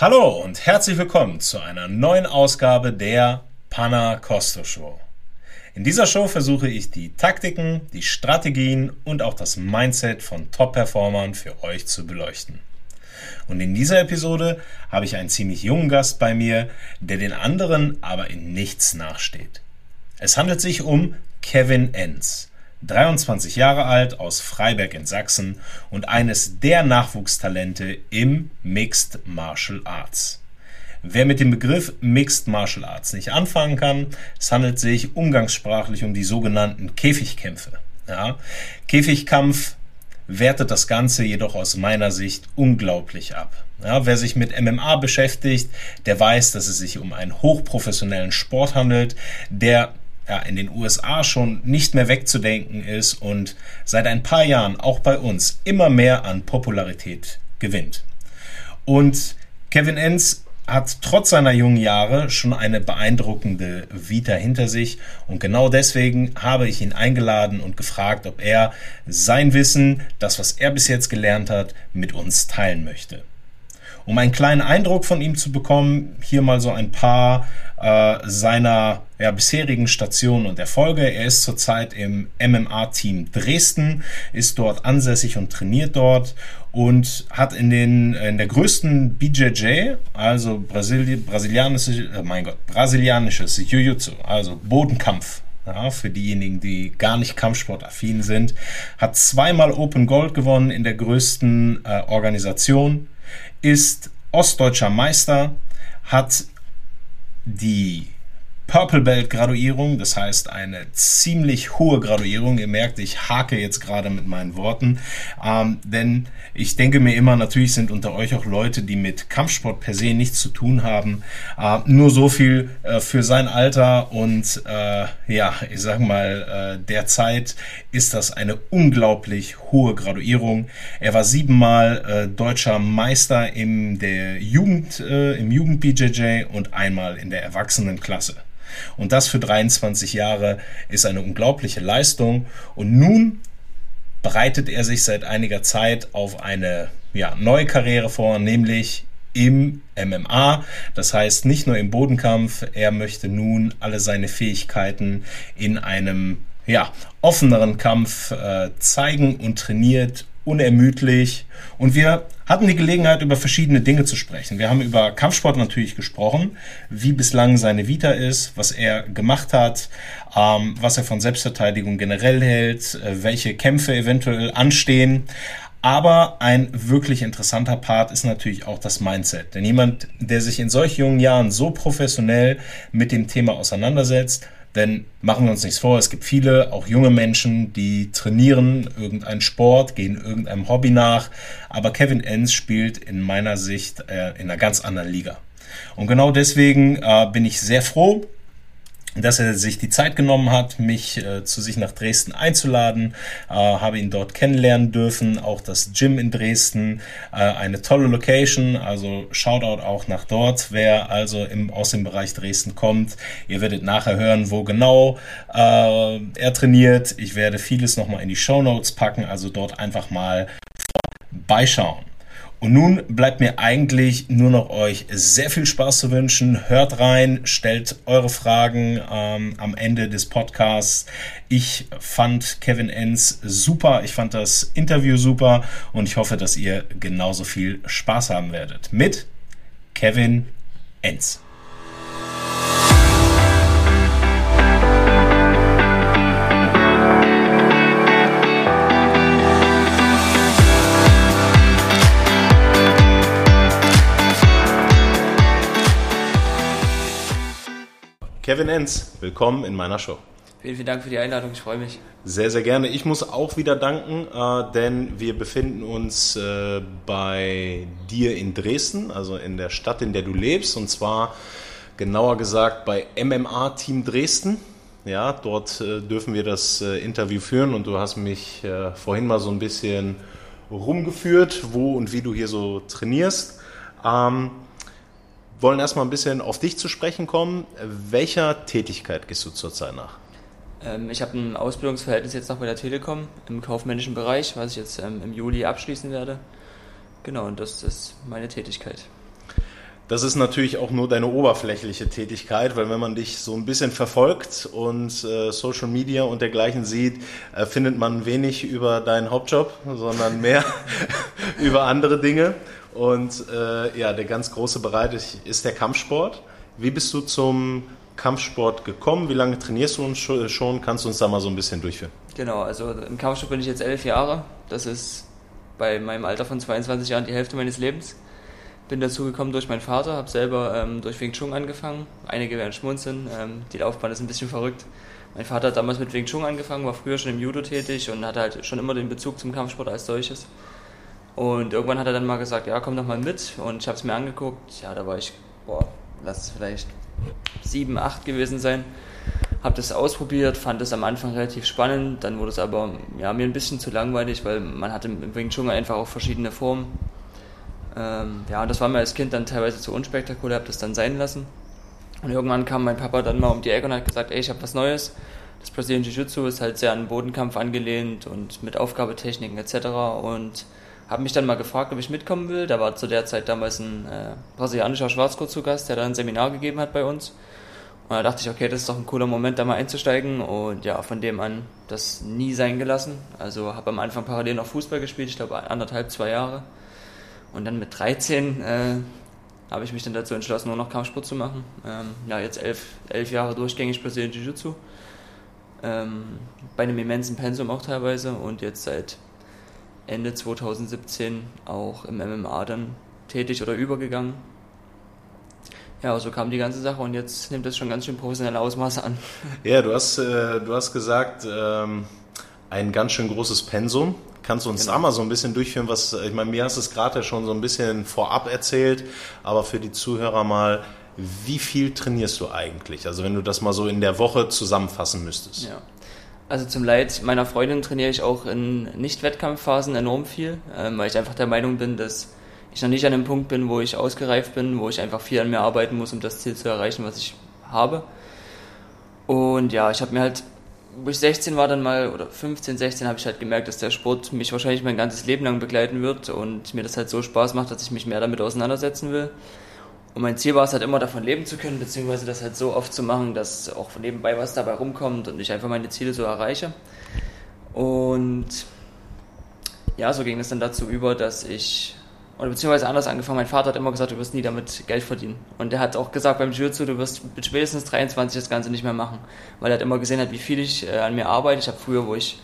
Hallo und herzlich willkommen zu einer neuen Ausgabe der Panna Costo Show. In dieser Show versuche ich die Taktiken, die Strategien und auch das Mindset von Top-Performern für euch zu beleuchten. Und in dieser Episode habe ich einen ziemlich jungen Gast bei mir, der den anderen aber in nichts nachsteht. Es handelt sich um Kevin Enz. 23 Jahre alt, aus Freiberg in Sachsen und eines der Nachwuchstalente im Mixed Martial Arts. Wer mit dem Begriff Mixed Martial Arts nicht anfangen kann, es handelt sich umgangssprachlich um die sogenannten Käfigkämpfe. Ja, Käfigkampf wertet das Ganze jedoch aus meiner Sicht unglaublich ab. Ja, wer sich mit MMA beschäftigt, der weiß, dass es sich um einen hochprofessionellen Sport handelt, der ja, in den USA schon nicht mehr wegzudenken ist und seit ein paar Jahren auch bei uns immer mehr an Popularität gewinnt. Und Kevin Enns hat trotz seiner jungen Jahre schon eine beeindruckende Vita hinter sich und genau deswegen habe ich ihn eingeladen und gefragt, ob er sein Wissen, das was er bis jetzt gelernt hat, mit uns teilen möchte. Um einen kleinen Eindruck von ihm zu bekommen, hier mal so ein paar äh, seiner ja, bisherigen Stationen und Erfolge. Er ist zurzeit im MMA-Team Dresden, ist dort ansässig und trainiert dort und hat in, den, in der größten BJJ, also Brasili brasilianisches, äh, mein Gott, brasilianisches Jiu-Jitsu, also Bodenkampf, ja, für diejenigen, die gar nicht kampfsportaffin sind, hat zweimal Open Gold gewonnen in der größten äh, Organisation, ist ostdeutscher Meister, hat die Purple Belt Graduierung, das heißt eine ziemlich hohe Graduierung. Ihr merkt, ich hake jetzt gerade mit meinen Worten, ähm, denn ich denke mir immer, natürlich sind unter euch auch Leute, die mit Kampfsport per se nichts zu tun haben. Äh, nur so viel äh, für sein Alter und äh, ja, ich sag mal, äh, derzeit ist das eine unglaublich hohe Graduierung. Er war siebenmal äh, deutscher Meister im der Jugend, äh, im Jugend BJJ und einmal in der Erwachsenenklasse. Und das für 23 Jahre ist eine unglaubliche Leistung. Und nun bereitet er sich seit einiger Zeit auf eine ja, neue Karriere vor, nämlich im MMA. Das heißt nicht nur im Bodenkampf, er möchte nun alle seine Fähigkeiten in einem ja, offeneren Kampf äh, zeigen und trainiert unermüdlich. Und wir hatten die Gelegenheit, über verschiedene Dinge zu sprechen. Wir haben über Kampfsport natürlich gesprochen, wie bislang seine Vita ist, was er gemacht hat, ähm, was er von Selbstverteidigung generell hält, äh, welche Kämpfe eventuell anstehen. Aber ein wirklich interessanter Part ist natürlich auch das Mindset. Denn jemand, der sich in solch jungen Jahren so professionell mit dem Thema auseinandersetzt, denn machen wir uns nichts vor, es gibt viele, auch junge Menschen, die trainieren irgendeinen Sport, gehen irgendeinem Hobby nach. Aber Kevin Enns spielt in meiner Sicht äh, in einer ganz anderen Liga. Und genau deswegen äh, bin ich sehr froh, dass er sich die Zeit genommen hat, mich äh, zu sich nach Dresden einzuladen, äh, habe ihn dort kennenlernen dürfen, auch das Gym in Dresden, äh, eine tolle Location, also Shoutout auch nach dort, wer also im, aus dem Bereich Dresden kommt. Ihr werdet nachher hören, wo genau äh, er trainiert. Ich werde vieles nochmal in die Show Notes packen, also dort einfach mal vorbeischauen. Und nun bleibt mir eigentlich nur noch euch sehr viel Spaß zu wünschen. Hört rein, stellt eure Fragen ähm, am Ende des Podcasts. Ich fand Kevin Enns super, ich fand das Interview super und ich hoffe, dass ihr genauso viel Spaß haben werdet mit Kevin Enns. Kevin Enz, willkommen in meiner Show. Vielen, vielen Dank für die Einladung, ich freue mich. Sehr, sehr gerne. Ich muss auch wieder danken, äh, denn wir befinden uns äh, bei dir in Dresden, also in der Stadt, in der du lebst, und zwar genauer gesagt bei MMA Team Dresden. Ja, dort äh, dürfen wir das äh, Interview führen und du hast mich äh, vorhin mal so ein bisschen rumgeführt, wo und wie du hier so trainierst. Ähm, wollen erstmal ein bisschen auf dich zu sprechen kommen. Welcher Tätigkeit gehst du zurzeit nach? Ähm, ich habe ein Ausbildungsverhältnis jetzt noch bei der Telekom im kaufmännischen Bereich, was ich jetzt ähm, im Juli abschließen werde. Genau, und das ist meine Tätigkeit. Das ist natürlich auch nur deine oberflächliche Tätigkeit, weil wenn man dich so ein bisschen verfolgt und äh, Social Media und dergleichen sieht, äh, findet man wenig über deinen Hauptjob, sondern mehr über andere Dinge. Und äh, ja, der ganz große Bereich ist der Kampfsport. Wie bist du zum Kampfsport gekommen? Wie lange trainierst du uns schon? Kannst du uns da mal so ein bisschen durchführen? Genau, also im Kampfsport bin ich jetzt elf Jahre. Das ist bei meinem Alter von 22 Jahren die Hälfte meines Lebens. Bin dazu gekommen durch meinen Vater, habe selber ähm, durch Wing Chun angefangen. Einige werden schmunzeln, ähm, die Laufbahn ist ein bisschen verrückt. Mein Vater hat damals mit Wing Chun angefangen, war früher schon im Judo tätig und hatte halt schon immer den Bezug zum Kampfsport als solches. Und irgendwann hat er dann mal gesagt, ja, komm doch mal mit. Und ich habe es mir angeguckt. Ja, da war ich, boah, lass es vielleicht sieben, acht gewesen sein. Habe das ausprobiert, fand es am Anfang relativ spannend. Dann wurde es aber ja, mir ein bisschen zu langweilig, weil man hatte im Wing Chun einfach auch verschiedene Formen. Ähm, ja, und das war mir als Kind dann teilweise zu unspektakulär, habe das dann sein lassen. Und irgendwann kam mein Papa dann mal um die Ecke und hat gesagt, ey, ich habe was Neues. Das Brazilian Jiu-Jitsu ist halt sehr an Bodenkampf angelehnt und mit Aufgabetechniken etc. Und habe mich dann mal gefragt, ob ich mitkommen will. Da war zu der Zeit damals ein äh, brasilianischer Schwarzgurt zu Gast, der da ein Seminar gegeben hat bei uns. Und da dachte ich, okay, das ist doch ein cooler Moment, da mal einzusteigen. Und ja, von dem an das nie sein gelassen. Also habe am Anfang parallel noch Fußball gespielt, ich glaube anderthalb, zwei Jahre. Und dann mit 13 äh, habe ich mich dann dazu entschlossen, nur noch Kampfsport zu machen. Ähm, ja, jetzt elf, elf Jahre durchgängig Brazilian Jiu-Jitsu. Ähm, bei einem immensen Pensum auch teilweise und jetzt seit Ende 2017 auch im MMA dann tätig oder übergegangen. Ja, so kam die ganze Sache und jetzt nimmt das schon ganz schön professionelle Ausmaße an. Ja, du hast, äh, du hast gesagt, ähm, ein ganz schön großes Pensum. Kannst du uns genau. da mal so ein bisschen durchführen, was, ich meine, mir hast du es gerade schon so ein bisschen vorab erzählt, aber für die Zuhörer mal, wie viel trainierst du eigentlich? Also wenn du das mal so in der Woche zusammenfassen müsstest. Ja. Also zum Leid meiner Freundin trainiere ich auch in Nicht-Wettkampfphasen enorm viel, ähm, weil ich einfach der Meinung bin, dass ich noch nicht an dem Punkt bin, wo ich ausgereift bin, wo ich einfach viel an mir arbeiten muss, um das Ziel zu erreichen, was ich habe. Und ja, ich habe mir halt wo ich 16 war dann mal, oder 15, 16, habe ich halt gemerkt, dass der Sport mich wahrscheinlich mein ganzes Leben lang begleiten wird und mir das halt so Spaß macht, dass ich mich mehr damit auseinandersetzen will. Und mein Ziel war es halt immer davon leben zu können, beziehungsweise das halt so oft zu machen, dass auch nebenbei was dabei rumkommt und ich einfach meine Ziele so erreiche. Und ja, so ging es dann dazu über, dass ich oder beziehungsweise anders angefangen. Mein Vater hat immer gesagt, du wirst nie damit Geld verdienen. Und er hat auch gesagt beim Jiu-Jitsu, du wirst mit spätestens 23 das Ganze nicht mehr machen. Weil er hat immer gesehen hat, wie viel ich äh, an mir arbeite. Ich habe früher, wo ich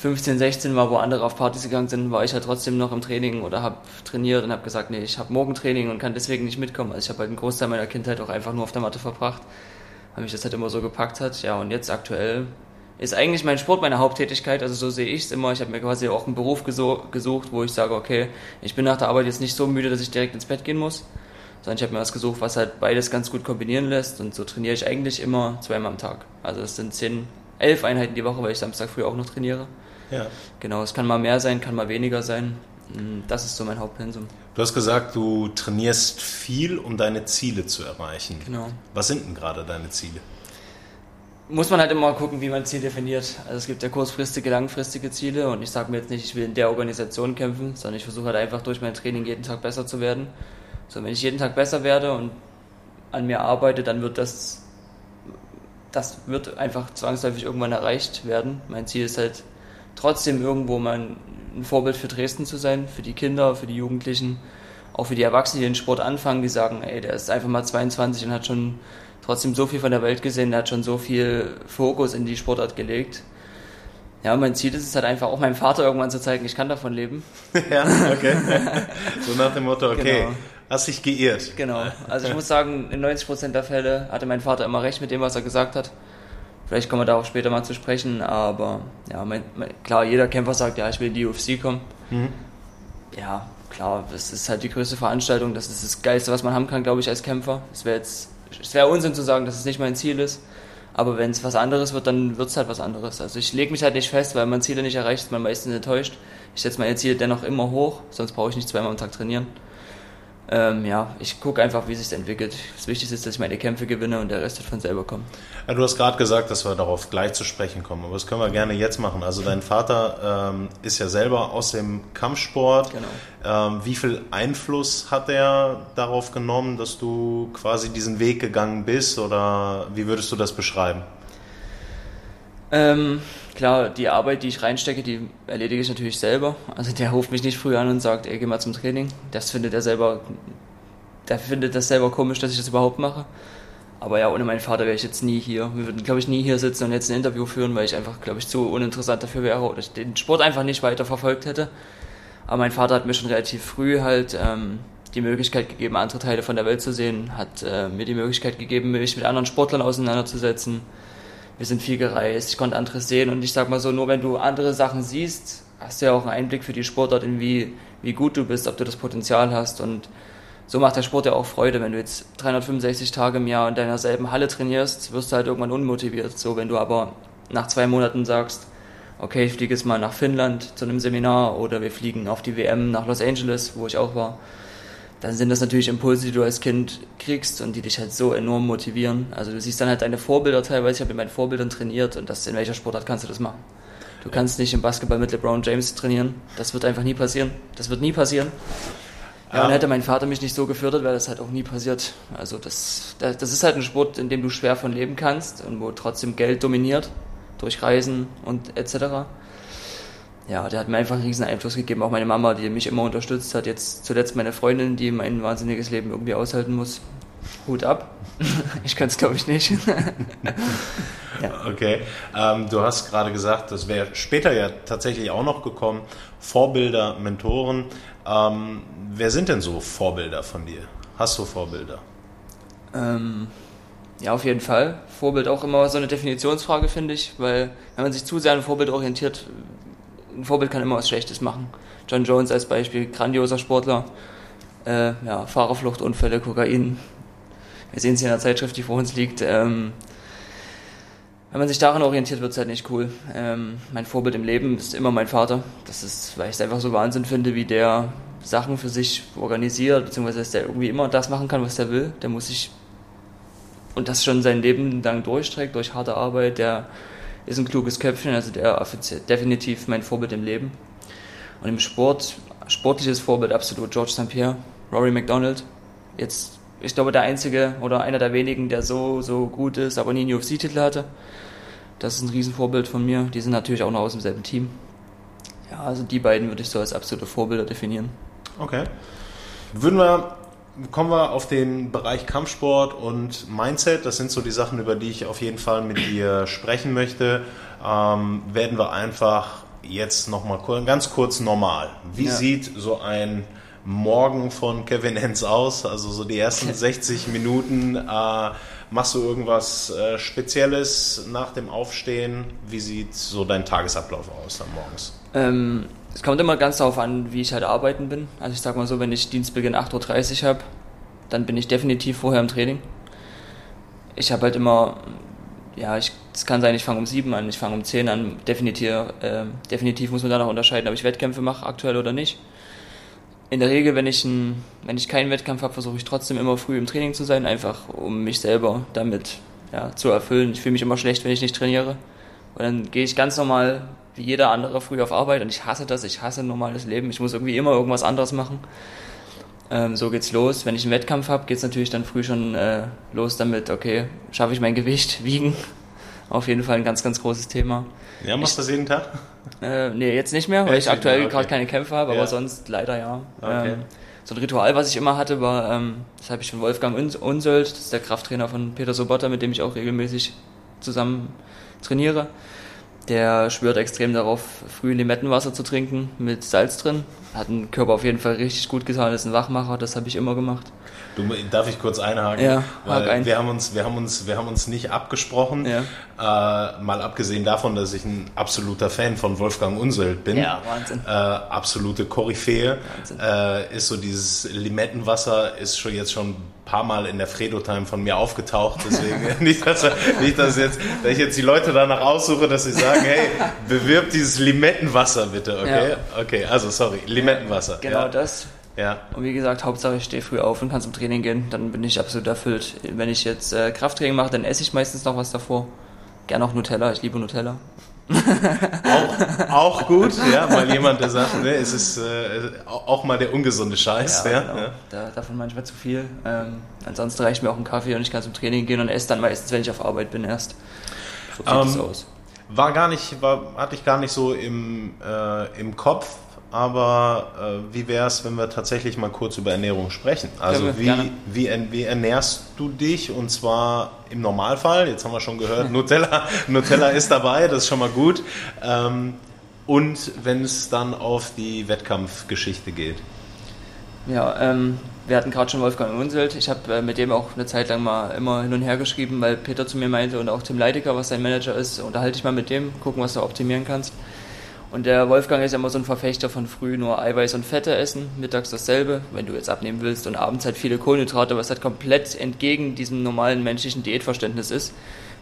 15, 16 war, wo andere auf Partys gegangen sind, war ich halt trotzdem noch im Training oder habe trainiert und habe gesagt, nee, ich habe morgen Training und kann deswegen nicht mitkommen. Also ich habe halt einen Großteil meiner Kindheit auch einfach nur auf der Matte verbracht, weil mich das halt immer so gepackt hat. Ja, und jetzt aktuell ist eigentlich mein Sport meine Haupttätigkeit, also so sehe ich es immer. Ich habe mir quasi auch einen Beruf gesucht, wo ich sage, okay, ich bin nach der Arbeit jetzt nicht so müde, dass ich direkt ins Bett gehen muss, sondern ich habe mir was gesucht, was halt beides ganz gut kombinieren lässt und so trainiere ich eigentlich immer zweimal am Tag. Also es sind zehn, elf Einheiten die Woche, weil ich Samstag früh auch noch trainiere. Ja. Genau, es kann mal mehr sein, kann mal weniger sein. Mm, das ist so mein Hauptpensum. Du hast gesagt, du trainierst viel, um deine Ziele zu erreichen. Genau. Was sind denn gerade deine Ziele? muss man halt immer gucken, wie man Ziel definiert. Also es gibt ja kurzfristige, langfristige Ziele und ich sage mir jetzt nicht, ich will in der Organisation kämpfen, sondern ich versuche halt einfach durch mein Training jeden Tag besser zu werden. So, wenn ich jeden Tag besser werde und an mir arbeite, dann wird das, das wird einfach zwangsläufig irgendwann erreicht werden. Mein Ziel ist halt trotzdem irgendwo mal ein Vorbild für Dresden zu sein, für die Kinder, für die Jugendlichen, auch für die Erwachsenen, die den Sport anfangen, die sagen, ey, der ist einfach mal 22 und hat schon trotzdem so viel von der Welt gesehen, er hat schon so viel Fokus in die Sportart gelegt. Ja, mein Ziel ist es halt einfach auch meinem Vater irgendwann zu zeigen, ich kann davon leben. ja, okay. so nach dem Motto, okay, genau. hast dich geirrt. Genau. Also ich muss sagen, in 90% der Fälle hatte mein Vater immer recht mit dem, was er gesagt hat. Vielleicht kommen wir darauf später mal zu sprechen, aber ja, mein, mein, klar, jeder Kämpfer sagt, ja, ich will in die UFC kommen. Mhm. Ja, klar, das ist halt die größte Veranstaltung, das ist das Geilste, was man haben kann, glaube ich, als Kämpfer. Es wäre jetzt es wäre Unsinn zu sagen, dass es nicht mein Ziel ist. Aber wenn es was anderes wird, dann wird es halt was anderes. Also ich lege mich halt nicht fest, weil man Ziele nicht erreicht, ist man meistens enttäuscht. Ich setze meine Ziele dennoch immer hoch, sonst brauche ich nicht zweimal am Tag trainieren. Ähm, ja, ich gucke einfach, wie es sich entwickelt. Das Wichtigste ist, dass ich meine Kämpfe gewinne und der Rest wird von selber kommen. Ja, du hast gerade gesagt, dass wir darauf gleich zu sprechen kommen, aber das können wir gerne jetzt machen. Also dein Vater ähm, ist ja selber aus dem Kampfsport. Genau. Ähm, wie viel Einfluss hat er darauf genommen, dass du quasi diesen Weg gegangen bist oder wie würdest du das beschreiben? Ähm, klar, die Arbeit, die ich reinstecke, die erledige ich natürlich selber. Also der ruft mich nicht früh an und sagt, ey, geh mal zum Training. Das findet er selber, der findet das selber komisch, dass ich das überhaupt mache. Aber ja, ohne meinen Vater wäre ich jetzt nie hier. Wir würden, glaube ich, nie hier sitzen und jetzt ein Interview führen, weil ich einfach, glaube ich, zu uninteressant dafür wäre oder ich den Sport einfach nicht weiter verfolgt hätte. Aber mein Vater hat mir schon relativ früh halt ähm, die Möglichkeit gegeben, andere Teile von der Welt zu sehen, hat äh, mir die Möglichkeit gegeben, mich mit anderen Sportlern auseinanderzusetzen wir sind viel gereist, ich konnte anderes sehen und ich sag mal so, nur wenn du andere Sachen siehst, hast du ja auch einen Einblick für die Sportart, in wie, wie gut du bist, ob du das Potenzial hast und so macht der Sport ja auch Freude. Wenn du jetzt 365 Tage im Jahr in deiner selben Halle trainierst, wirst du halt irgendwann unmotiviert. So, wenn du aber nach zwei Monaten sagst, okay, ich fliege jetzt mal nach Finnland zu einem Seminar oder wir fliegen auf die WM nach Los Angeles, wo ich auch war, dann sind das natürlich Impulse, die du als Kind kriegst und die dich halt so enorm motivieren. Also du siehst dann halt deine Vorbilder teilweise. Ich habe mit meinen Vorbildern trainiert und das in welcher Sportart kannst du das machen? Du kannst nicht im Basketball mit LeBron James trainieren. Das wird einfach nie passieren. Das wird nie passieren. Ja, und hätte mein Vater mich nicht so gefördert, wäre das halt auch nie passiert. Also das, das ist halt ein Sport, in dem du schwer von leben kannst und wo trotzdem Geld dominiert durch Reisen und etc ja, der hat mir einfach einen riesen Einfluss gegeben. Auch meine Mama, die mich immer unterstützt hat. Jetzt zuletzt meine Freundin, die mein wahnsinniges Leben irgendwie aushalten muss. Hut ab. ich kann es, glaube ich, nicht. ja. Okay. Ähm, du hast gerade gesagt, das wäre später ja tatsächlich auch noch gekommen. Vorbilder, Mentoren. Ähm, wer sind denn so Vorbilder von dir? Hast du Vorbilder? Ähm, ja, auf jeden Fall. Vorbild auch immer so eine Definitionsfrage, finde ich, weil wenn man sich zu sehr an Vorbild orientiert, ein Vorbild kann immer was Schlechtes machen. John Jones als Beispiel, grandioser Sportler. Äh, ja, Fahrerfluchtunfälle, Kokain. Wir sehen es hier in der Zeitschrift, die vor uns liegt. Ähm, wenn man sich daran orientiert, wird es halt nicht cool. Ähm, mein Vorbild im Leben ist immer mein Vater. Das ist, weil ich es einfach so Wahnsinn finde, wie der Sachen für sich organisiert, beziehungsweise dass der irgendwie immer das machen kann, was er will. Der muss sich und das schon sein Leben lang durchträgt durch harte Arbeit. Der ist ein kluges Köpfchen, also der definitiv mein Vorbild im Leben. Und im Sport, sportliches Vorbild absolut George St. Pierre, Rory McDonald. Jetzt, ich glaube, der einzige oder einer der wenigen, der so, so gut ist, aber nie einen UFC-Titel hatte. Das ist ein Riesenvorbild von mir. Die sind natürlich auch noch aus demselben Team. Ja, also die beiden würde ich so als absolute Vorbilder definieren. Okay. Würden wir kommen wir auf den Bereich Kampfsport und Mindset. Das sind so die Sachen, über die ich auf jeden Fall mit dir sprechen möchte. Ähm, werden wir einfach jetzt nochmal ganz kurz normal. Wie ja. sieht so ein Morgen von Kevin Hens aus? Also so die ersten 60 Minuten. Äh, machst du irgendwas äh, Spezielles nach dem Aufstehen? Wie sieht so dein Tagesablauf aus dann morgens? Ähm, es kommt immer ganz darauf an, wie ich halt arbeiten bin. Also ich sag mal so, wenn ich Dienstbeginn 8.30 Uhr habe, dann bin ich definitiv vorher im Training. Ich habe halt immer, ja, es kann sein, ich fange um 7 an, ich fange um 10 an. Definitiv, äh, definitiv muss man danach unterscheiden, ob ich Wettkämpfe mache, aktuell oder nicht. In der Regel, wenn ich, ein, wenn ich keinen Wettkampf habe, versuche ich trotzdem immer früh im Training zu sein, einfach um mich selber damit ja, zu erfüllen. Ich fühle mich immer schlecht, wenn ich nicht trainiere. Und dann gehe ich ganz normal wie jeder andere früh auf Arbeit und ich hasse das, ich hasse ein normales Leben, ich muss irgendwie immer irgendwas anderes machen. Ähm, so geht's los. Wenn ich einen Wettkampf habe, geht's natürlich dann früh schon äh, los damit, okay, schaffe ich mein Gewicht, wiegen. Auf jeden Fall ein ganz, ganz großes Thema. Ja, machst du das jeden Tag? Äh, nee, jetzt nicht mehr, weil ich aktuell okay. gerade keine Kämpfe habe, ja. aber sonst leider ja. Okay. Ähm, so ein Ritual, was ich immer hatte, war, ähm, das habe ich von Wolfgang Unsöld, das ist der Krafttrainer von Peter Sobotta, mit dem ich auch regelmäßig zusammen trainiere. Der schwört extrem darauf, früh Limettenwasser zu trinken mit Salz drin. Hat den Körper auf jeden Fall richtig gut getan, ist ein Wachmacher, das habe ich immer gemacht. Du, darf ich kurz einhaken? Ja, weil ein. wir haben uns, wir haben uns, wir haben uns nicht abgesprochen. Ja. Äh, mal abgesehen davon, dass ich ein absoluter Fan von Wolfgang Unseld bin. Ja, Wahnsinn. Äh, absolute Koryphäe. Äh, ist so dieses Limettenwasser ist schon jetzt schon paar Mal in der Fredo-Time von mir aufgetaucht. Deswegen nicht, dass, nicht, dass, jetzt, dass ich jetzt die Leute danach aussuche, dass sie sagen, hey, bewirb dieses Limettenwasser bitte, okay? Ja. Okay, also sorry, Limettenwasser. Genau ja. das Ja. Und wie gesagt, Hauptsache ich stehe früh auf und kann zum Training gehen, dann bin ich absolut erfüllt. Wenn ich jetzt äh, Krafttraining mache, dann esse ich meistens noch was davor. Gerne auch Nutella, ich liebe Nutella. Auch, auch gut, ja, mal jemand, der sagt, ne, es ist äh, auch mal der ungesunde Scheiß. Ja, ja, genau. ja. Da, davon manchmal zu viel. Ähm, ansonsten reicht mir auch ein Kaffee und ich kann zum Training gehen und esse dann meistens, wenn ich auf Arbeit bin, erst. So sieht es um, ähm, aus. War gar nicht, war, hatte ich gar nicht so im, äh, im Kopf, aber äh, wie wäre es, wenn wir tatsächlich mal kurz über Ernährung sprechen? Also ja, wie, wie, wie, ernährst du dich und zwar im Normalfall, jetzt haben wir schon gehört, Nutella, Nutella ist dabei, das ist schon mal gut. Ähm, und wenn es dann auf die Wettkampfgeschichte geht? Ja, ähm, wir hatten gerade schon Wolfgang Unselt. Ich habe äh, mit dem auch eine Zeit lang mal immer hin und her geschrieben, weil Peter zu mir meinte und auch Tim Leidecker, was sein Manager ist, unterhalte ich mal mit dem, gucken, was du optimieren kannst. Und der Wolfgang ist ja immer so ein Verfechter von früh nur Eiweiß und Fette essen, mittags dasselbe, wenn du jetzt abnehmen willst, und abends halt viele Kohlenhydrate, was halt komplett entgegen diesem normalen menschlichen Diätverständnis ist.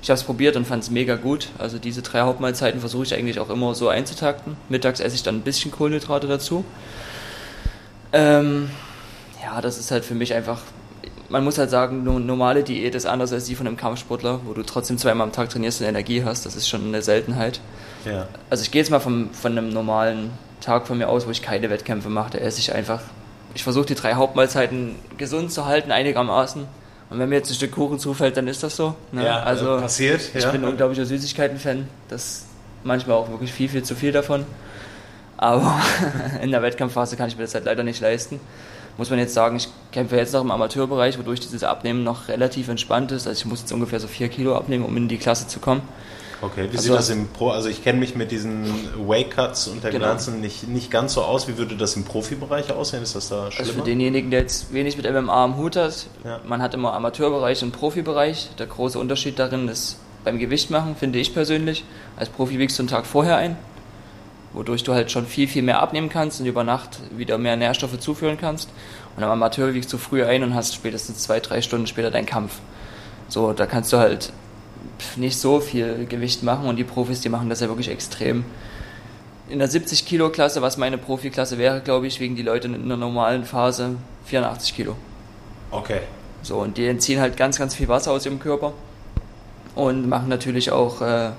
Ich habe es probiert und fand es mega gut. Also diese drei Hauptmahlzeiten versuche ich eigentlich auch immer so einzutakten. Mittags esse ich dann ein bisschen Kohlenhydrate dazu. Ähm, ja, das ist halt für mich einfach, man muss halt sagen, eine normale Diät ist anders als die von einem Kampfsportler, wo du trotzdem zweimal am Tag trainierst und Energie hast. Das ist schon eine Seltenheit. Ja. Also ich gehe jetzt mal vom, von einem normalen Tag von mir aus, wo ich keine Wettkämpfe mache, da esse ich einfach, ich versuche die drei Hauptmahlzeiten gesund zu halten, einigermaßen. Und wenn mir jetzt ein Stück Kuchen zufällt, dann ist das so. Ne? Ja, also äh, passiert. Ich ja. bin ein unglaublicher Süßigkeiten-Fan. Das ist manchmal auch wirklich viel, viel zu viel davon. Aber in der Wettkampfphase kann ich mir das halt leider nicht leisten. Muss man jetzt sagen, ich kämpfe jetzt noch im Amateurbereich, wodurch dieses Abnehmen noch relativ entspannt ist. Also ich muss jetzt ungefähr so vier Kilo abnehmen, um in die Klasse zu kommen. Okay, wie also, sieht das im Pro? Also ich kenne mich mit diesen Wake Cuts und der genau. ganzen nicht, nicht ganz so aus. Wie würde das im Profibereich aussehen? Ist das da schlimmer? Also für denjenigen, der jetzt wenig mit MMA am Hut hat, ja. man hat immer Amateurbereich und Profibereich. Der große Unterschied darin ist beim Gewicht machen, finde ich persönlich. Als Profi wiegst du einen Tag vorher ein, wodurch du halt schon viel, viel mehr abnehmen kannst und über Nacht wieder mehr Nährstoffe zuführen kannst. Und am Amateur wiegst du früher ein und hast spätestens zwei, drei Stunden später deinen Kampf. So, da kannst du halt nicht so viel Gewicht machen und die Profis, die machen das ja wirklich extrem. In der 70 Kilo Klasse, was meine Profiklasse wäre, glaube ich, wegen die Leute in der normalen Phase 84 Kilo. Okay. So, und die entziehen halt ganz, ganz viel Wasser aus ihrem Körper und machen natürlich auch äh,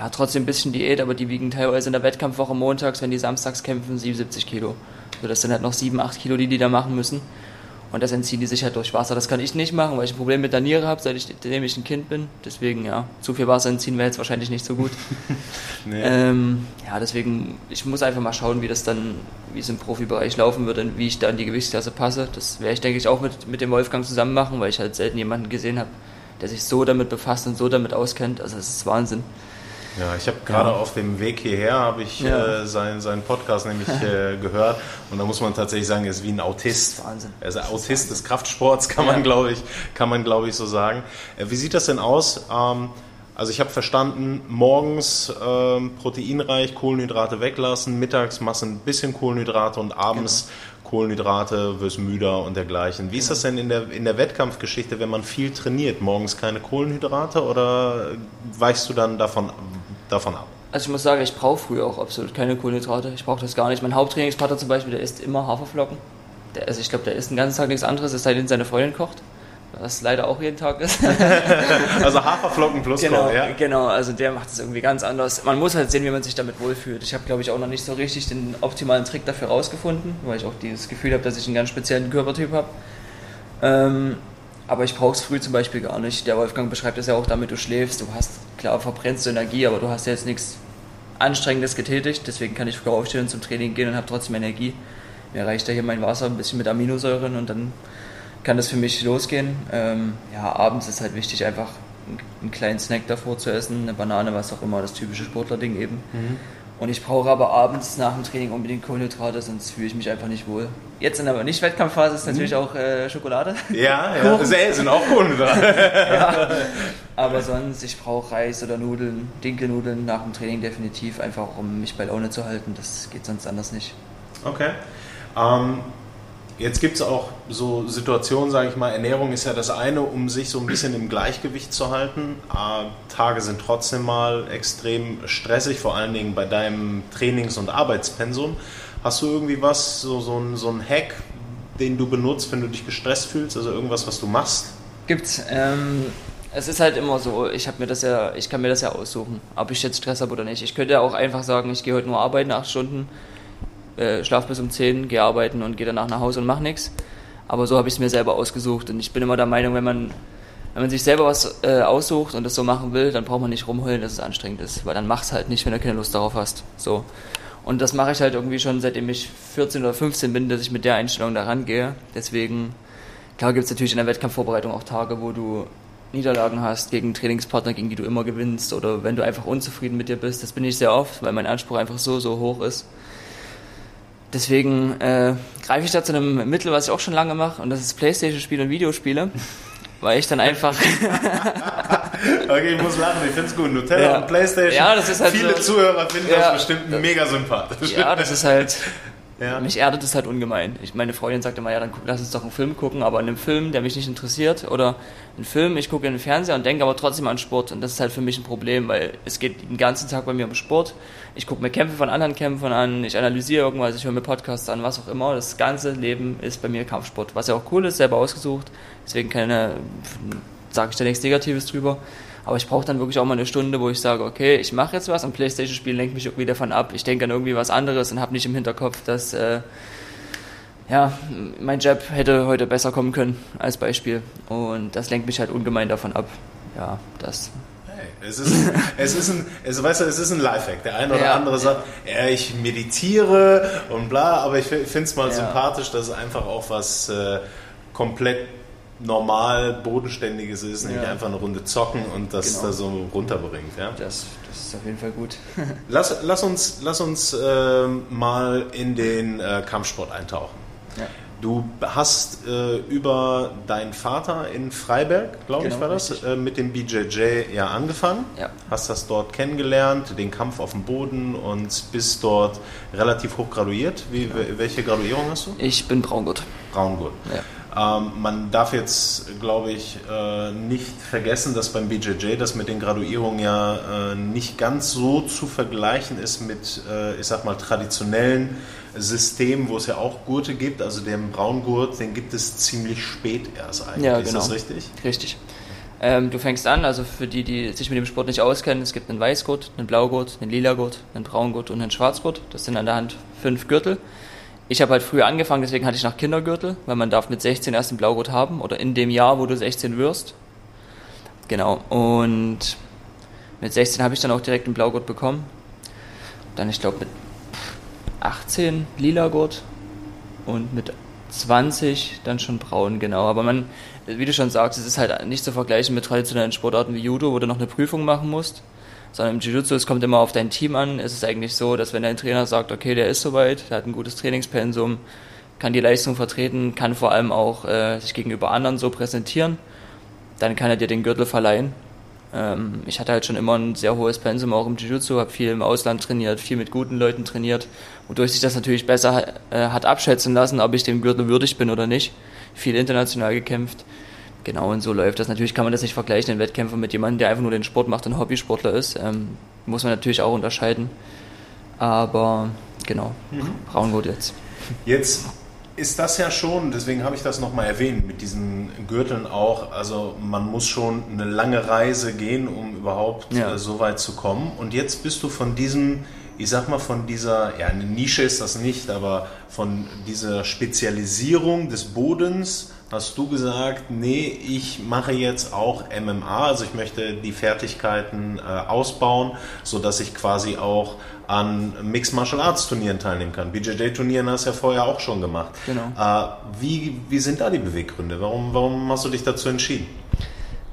ja, trotzdem ein bisschen Diät, aber die wiegen teilweise in der Wettkampfwoche montags, wenn die samstags kämpfen, 77 Kilo. So, das sind halt noch 7, 8 Kilo, die die da machen müssen. Und das entziehen die sich halt durch Wasser. Das kann ich nicht machen, weil ich ein Problem mit der Niere habe, seitdem ich ein Kind bin. Deswegen, ja, zu viel Wasser entziehen wäre jetzt wahrscheinlich nicht so gut. nee. ähm, ja, deswegen, ich muss einfach mal schauen, wie das dann, wie es im Profibereich laufen wird und wie ich da in die Gewichtsklasse passe. Das werde ich, denke ich, auch mit, mit dem Wolfgang zusammen machen, weil ich halt selten jemanden gesehen habe, der sich so damit befasst und so damit auskennt. Also, das ist Wahnsinn. Ja, ich habe gerade ja. auf dem Weg hierher habe ich ja. äh, seinen, seinen Podcast nämlich äh, gehört und da muss man tatsächlich sagen, er ist wie ein Autist. Wahnsinn. Er ist ein Autist des Kraftsports, kann man glaube ich, kann man glaube ich so sagen. Äh, wie sieht das denn aus? Ähm, also ich habe verstanden, morgens ähm, proteinreich Kohlenhydrate weglassen, mittags machst du ein bisschen Kohlenhydrate und abends genau. Kohlenhydrate, wirst müder und dergleichen. Wie genau. ist das denn in der, in der Wettkampfgeschichte, wenn man viel trainiert? Morgens keine Kohlenhydrate oder weichst du dann davon davon ab? Also ich muss sagen, ich brauche früher auch absolut keine Kohlenhydrate. Ich brauche das gar nicht. Mein Haupttrainingspartner zum Beispiel, der isst immer Haferflocken. Der, also ich glaube, der isst den ganzen Tag nichts anderes, es sei denn, seine Freundin kocht. Was leider auch jeden Tag ist. also Haferflocken plus genau, Koch, ja? Genau, also der macht es irgendwie ganz anders. Man muss halt sehen, wie man sich damit wohlfühlt. Ich habe, glaube ich, auch noch nicht so richtig den optimalen Trick dafür rausgefunden, weil ich auch dieses Gefühl habe, dass ich einen ganz speziellen Körpertyp habe. Ähm, aber ich brauche es früh zum Beispiel gar nicht. Der Wolfgang beschreibt es ja auch damit, du schläfst, du hast, klar, verbrennst du Energie, aber du hast ja jetzt nichts Anstrengendes getätigt. Deswegen kann ich früh aufstehen und zum Training gehen und habe trotzdem Energie. Mir reicht ja hier mein Wasser ein bisschen mit Aminosäuren und dann kann das für mich losgehen. Ähm, ja, abends ist halt wichtig, einfach einen kleinen Snack davor zu essen, eine Banane, was auch immer, das typische Sportlerding eben. Mhm. Und ich brauche aber abends nach dem Training unbedingt Kohlenhydrate, sonst fühle ich mich einfach nicht wohl. Jetzt in der Nicht-Wettkampfphase ist natürlich mhm. auch äh, Schokolade. Ja, ja. Das sind auch Kohlenhydrate. ja. Aber sonst, ich brauche Reis oder Nudeln, Dinkelnudeln nach dem Training definitiv, einfach um mich bei Laune zu halten. Das geht sonst anders nicht. Okay. Ähm, Jetzt gibt es auch so Situationen, sage ich mal, Ernährung ist ja das eine, um sich so ein bisschen im Gleichgewicht zu halten. Tage sind trotzdem mal extrem stressig, vor allen Dingen bei deinem Trainings- und Arbeitspensum. Hast du irgendwie was, so, so, ein, so ein Hack, den du benutzt, wenn du dich gestresst fühlst? Also irgendwas, was du machst? Gibt's. Ähm, es ist halt immer so, ich habe mir das ja, ich kann mir das ja aussuchen, ob ich jetzt Stress habe oder nicht. Ich könnte auch einfach sagen, ich gehe heute nur arbeiten, acht Stunden, äh, schlaf bis um zehn, gehe arbeiten und gehe danach nach Hause und mache nichts. Aber so habe ich es mir selber ausgesucht und ich bin immer der Meinung, wenn man wenn man sich selber was äh, aussucht und das so machen will, dann braucht man nicht rumheulen, dass es anstrengend ist, weil dann mach's halt nicht, wenn du keine Lust darauf hast. So. Und das mache ich halt irgendwie schon seitdem ich 14 oder 15 bin, dass ich mit der Einstellung da rangehe. Deswegen, klar gibt es natürlich in der Wettkampfvorbereitung auch Tage, wo du Niederlagen hast gegen Trainingspartner, gegen die du immer gewinnst oder wenn du einfach unzufrieden mit dir bist. Das bin ich sehr oft, weil mein Anspruch einfach so, so hoch ist. Deswegen äh, greife ich da zu einem Mittel, was ich auch schon lange mache, und das ist Playstation-Spiele und Videospiele weil ich dann einfach. okay, ich muss lachen, ich finde es gut. Nutella ja. und Playstation. Ja, das ist halt Viele so, Zuhörer finden ja, das bestimmt mega sympathisch. Ja, das ist halt. Ja. Mich erdet es halt ungemein. Ich, meine Freundin sagte immer, ja, dann guck, lass uns doch einen Film gucken, aber in einem Film, der mich nicht interessiert, oder einen Film, ich gucke in den Fernseher und denke aber trotzdem an Sport. Und das ist halt für mich ein Problem, weil es geht den ganzen Tag bei mir um Sport. Ich gucke mir Kämpfe von anderen Kämpfern an, ich analysiere irgendwas, ich höre mir Podcasts an, was auch immer. Das ganze Leben ist bei mir Kampfsport, was ja auch cool ist, selber ausgesucht. Deswegen keine, sage ich da nichts Negatives drüber. Aber ich brauche dann wirklich auch mal eine Stunde, wo ich sage, okay, ich mache jetzt was und Playstation-Spiel lenkt mich irgendwie davon ab. Ich denke an irgendwie was anderes und habe nicht im Hinterkopf, dass äh, ja, mein Job hätte heute besser kommen können, als Beispiel. Und das lenkt mich halt ungemein davon ab. Ja, das es ist, es ist ein, es, weißt du, es ist ein Lifehack. Der eine oder ja. andere sagt, ja, ich meditiere und bla, aber ich finde es mal ja. sympathisch, dass es einfach auch was äh, komplett normal Bodenständiges ist, nicht ja. einfach eine Runde zocken und das genau. da so runterbringt. Ja? Das, das ist auf jeden Fall gut. lass, lass uns, lass uns äh, mal in den äh, Kampfsport eintauchen. Ja. Du hast äh, über deinen Vater in Freiberg, glaube genau, ich, war das, äh, mit dem BJJ ja angefangen. Ja. Hast das dort kennengelernt, den Kampf auf dem Boden und bist dort relativ hoch graduiert. Wie, genau. Welche Graduierung hast du? Ich bin Braungurt. Braungurt. Ja. Ähm, man darf jetzt, glaube ich, äh, nicht vergessen, dass beim BJJ das mit den Graduierungen ja äh, nicht ganz so zu vergleichen ist mit, äh, ich sag mal, traditionellen Systemen, wo es ja auch Gurte gibt. Also den Braungurt, den gibt es ziemlich spät erst eigentlich. Ja, genau. Ist das richtig? Richtig. Ähm, du fängst an, also für die, die sich mit dem Sport nicht auskennen, es gibt einen Weißgurt, einen Blaugurt, einen Lilagurt, einen Braungurt und einen Schwarzgurt. Das sind an der Hand fünf Gürtel. Ich habe halt früher angefangen, deswegen hatte ich noch Kindergürtel, weil man darf mit 16 erst einen Blaugurt haben oder in dem Jahr, wo du 16 wirst. Genau. Und mit 16 habe ich dann auch direkt einen Blaugurt bekommen. Dann, ich glaube, mit 18 lila Gurt und mit 20 dann schon braun, genau. Aber man, wie du schon sagst, es ist halt nicht zu vergleichen mit traditionellen Sportarten wie Judo, wo du noch eine Prüfung machen musst sondern im Jiu-Jitsu, es kommt immer auf dein Team an. Es ist eigentlich so, dass wenn dein Trainer sagt, okay, der ist soweit, der hat ein gutes Trainingspensum, kann die Leistung vertreten, kann vor allem auch äh, sich gegenüber anderen so präsentieren, dann kann er dir den Gürtel verleihen. Ähm, ich hatte halt schon immer ein sehr hohes Pensum auch im Jiu-Jitsu, habe viel im Ausland trainiert, viel mit guten Leuten trainiert, wodurch sich das natürlich besser äh, hat abschätzen lassen, ob ich dem Gürtel würdig bin oder nicht. Viel international gekämpft. Genau, und so läuft das. Natürlich kann man das nicht vergleichen in Wettkämpfen mit jemandem, der einfach nur den Sport macht und Hobbysportler ist. Ähm, muss man natürlich auch unterscheiden. Aber genau, mhm. Braungurt jetzt. Jetzt ist das ja schon, deswegen habe ich das nochmal erwähnt, mit diesen Gürteln auch. Also man muss schon eine lange Reise gehen, um überhaupt ja. äh, so weit zu kommen. Und jetzt bist du von diesem, ich sag mal, von dieser, ja, eine Nische ist das nicht, aber von dieser Spezialisierung des Bodens hast du gesagt, nee, ich mache jetzt auch MMA, also ich möchte die Fertigkeiten äh, ausbauen, sodass ich quasi auch an Mixed Martial Arts Turnieren teilnehmen kann. BJJ Turnieren hast du ja vorher auch schon gemacht. Genau. Äh, wie, wie sind da die Beweggründe? Warum, warum hast du dich dazu entschieden?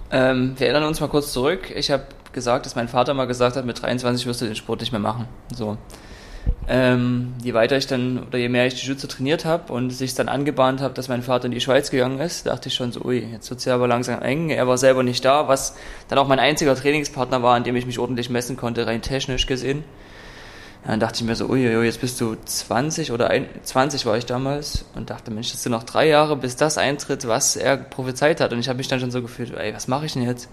Ähm, wir erinnern uns mal kurz zurück. Ich habe gesagt, dass mein Vater mal gesagt hat, mit 23 wirst du den Sport nicht mehr machen. So. Ähm, je weiter ich dann oder je mehr ich die Schütze trainiert habe und sich dann angebahnt habe, dass mein Vater in die Schweiz gegangen ist, dachte ich schon so, ui, jetzt wird es ja aber langsam eng. Er war selber nicht da, was dann auch mein einziger Trainingspartner war, an dem ich mich ordentlich messen konnte, rein technisch gesehen. Ja, dann dachte ich mir so, ui, ui, jetzt bist du 20 oder ein, 20 war ich damals und dachte, Mensch, das sind noch drei Jahre, bis das eintritt, was er prophezeit hat. Und ich habe mich dann schon so gefühlt, ey, was mache ich denn jetzt?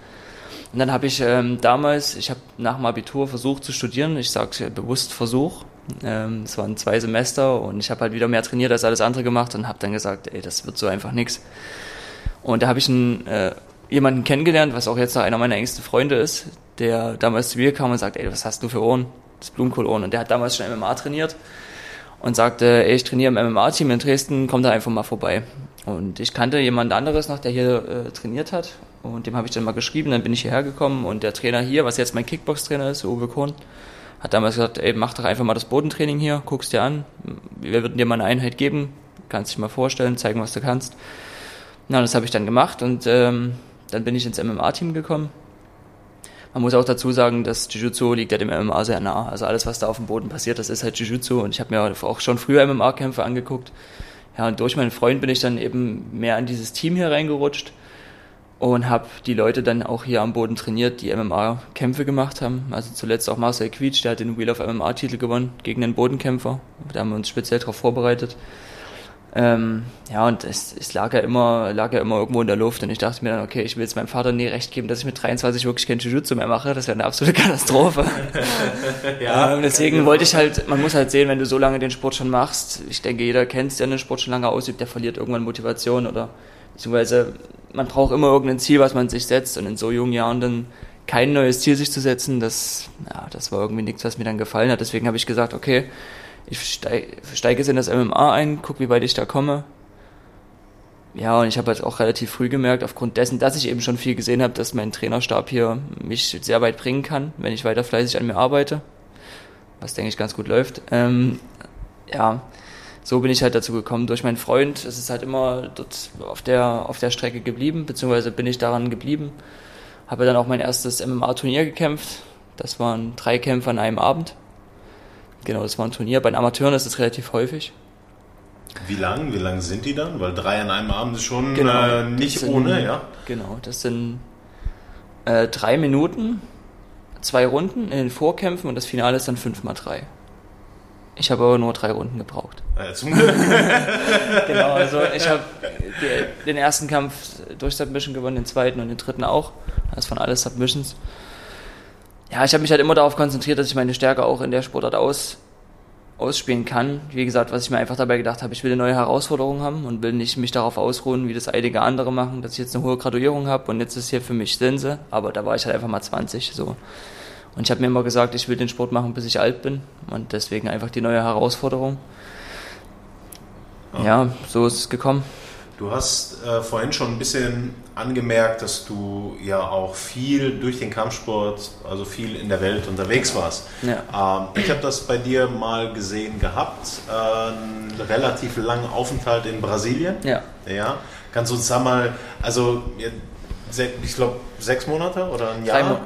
Und dann habe ich ähm, damals, ich habe nach dem Abitur versucht zu studieren, ich sage bewusst Versuch, es waren zwei Semester und ich habe halt wieder mehr trainiert als alles andere gemacht und habe dann gesagt, ey, das wird so einfach nichts. Und da habe ich einen, äh, jemanden kennengelernt, was auch jetzt noch einer meiner engsten Freunde ist, der damals zu mir kam und sagt, ey, was hast du für Ohren? Das Blumenkohlohren. Und der hat damals schon MMA trainiert und sagte, ey, ich trainiere im MMA-Team in Dresden, komm da einfach mal vorbei. Und ich kannte jemand anderes noch, der hier äh, trainiert hat und dem habe ich dann mal geschrieben, dann bin ich hierher gekommen und der Trainer hier, was jetzt mein Kickbox-Trainer ist, Uwe Kohn, hat damals gesagt, ey, mach doch einfach mal das Bodentraining hier, guckst dir an, wir würden dir mal eine Einheit geben, kannst dich mal vorstellen, zeigen, was du kannst. Na, das habe ich dann gemacht und ähm, dann bin ich ins MMA-Team gekommen. Man muss auch dazu sagen, dass Jiu-Jitsu liegt ja dem MMA sehr nah. Also alles, was da auf dem Boden passiert, das ist halt Jiu-Jitsu und ich habe mir auch schon früher MMA-Kämpfe angeguckt. Ja, und durch meinen Freund bin ich dann eben mehr in dieses Team hier reingerutscht und habe die Leute dann auch hier am Boden trainiert, die MMA-Kämpfe gemacht haben. Also zuletzt auch Marcel Quietsch, der hat den Wheel of MMA-Titel gewonnen gegen den Bodenkämpfer. Da haben wir uns speziell darauf vorbereitet. Ähm, ja, und es, es lag ja immer, lag ja immer irgendwo in der Luft und ich dachte mir dann, okay, ich will jetzt meinem Vater nie recht geben, dass ich mit 23 wirklich kein Jiu-Jitsu mehr mache. Das wäre eine absolute Katastrophe. ja, ähm, deswegen wollte ich halt, man muss halt sehen, wenn du so lange den Sport schon machst, ich denke, jeder kennt der den Sport schon lange ausübt, der verliert irgendwann Motivation oder beziehungsweise man braucht immer irgendein Ziel, was man sich setzt und in so jungen Jahren dann kein neues Ziel sich zu setzen, das, ja, das war irgendwie nichts, was mir dann gefallen hat. Deswegen habe ich gesagt, okay, ich steige steig jetzt in das MMA ein, guck, wie weit ich da komme. Ja, und ich habe halt auch relativ früh gemerkt, aufgrund dessen, dass ich eben schon viel gesehen habe, dass mein Trainerstab hier mich sehr weit bringen kann, wenn ich weiter fleißig an mir arbeite. Was, denke ich, ganz gut läuft. Ähm, ja, so bin ich halt dazu gekommen. Durch meinen Freund es ist halt immer dort auf der, auf der Strecke geblieben, beziehungsweise bin ich daran geblieben. Habe dann auch mein erstes MMA-Turnier gekämpft. Das waren drei Kämpfe an einem Abend. Genau, das war ein Turnier. Bei den Amateuren ist es relativ häufig. Wie lang? Wie lang sind die dann? Weil drei an einem Abend ist schon genau, äh, nicht sind, ohne, ja? Genau, das sind äh, drei Minuten, zwei Runden in den Vorkämpfen und das Finale ist dann fünf mal drei. Ich habe aber nur drei Runden gebraucht. Ja, zum genau, also ich habe den ersten Kampf durch Submission gewonnen, den zweiten und den dritten auch. Das waren alles Submissions. Ja, ich habe mich halt immer darauf konzentriert, dass ich meine Stärke auch in der Sportart aus, ausspielen kann. Wie gesagt, was ich mir einfach dabei gedacht habe, ich will eine neue Herausforderung haben und will nicht mich darauf ausruhen, wie das einige andere machen, dass ich jetzt eine hohe Graduierung habe und jetzt ist hier für mich Sense. Aber da war ich halt einfach mal 20 so. Und ich habe mir immer gesagt, ich will den Sport machen, bis ich alt bin. Und deswegen einfach die neue Herausforderung. Ja, ja so ist es gekommen. Du hast äh, vorhin schon ein bisschen angemerkt, dass du ja auch viel durch den Kampfsport, also viel in der Welt unterwegs warst. Ja. Ähm, ich habe das bei dir mal gesehen gehabt, äh, einen relativ langen Aufenthalt in Brasilien. Ja. ja. Kannst du uns da mal, also ich glaube sechs Monate oder ein Jahr? Mo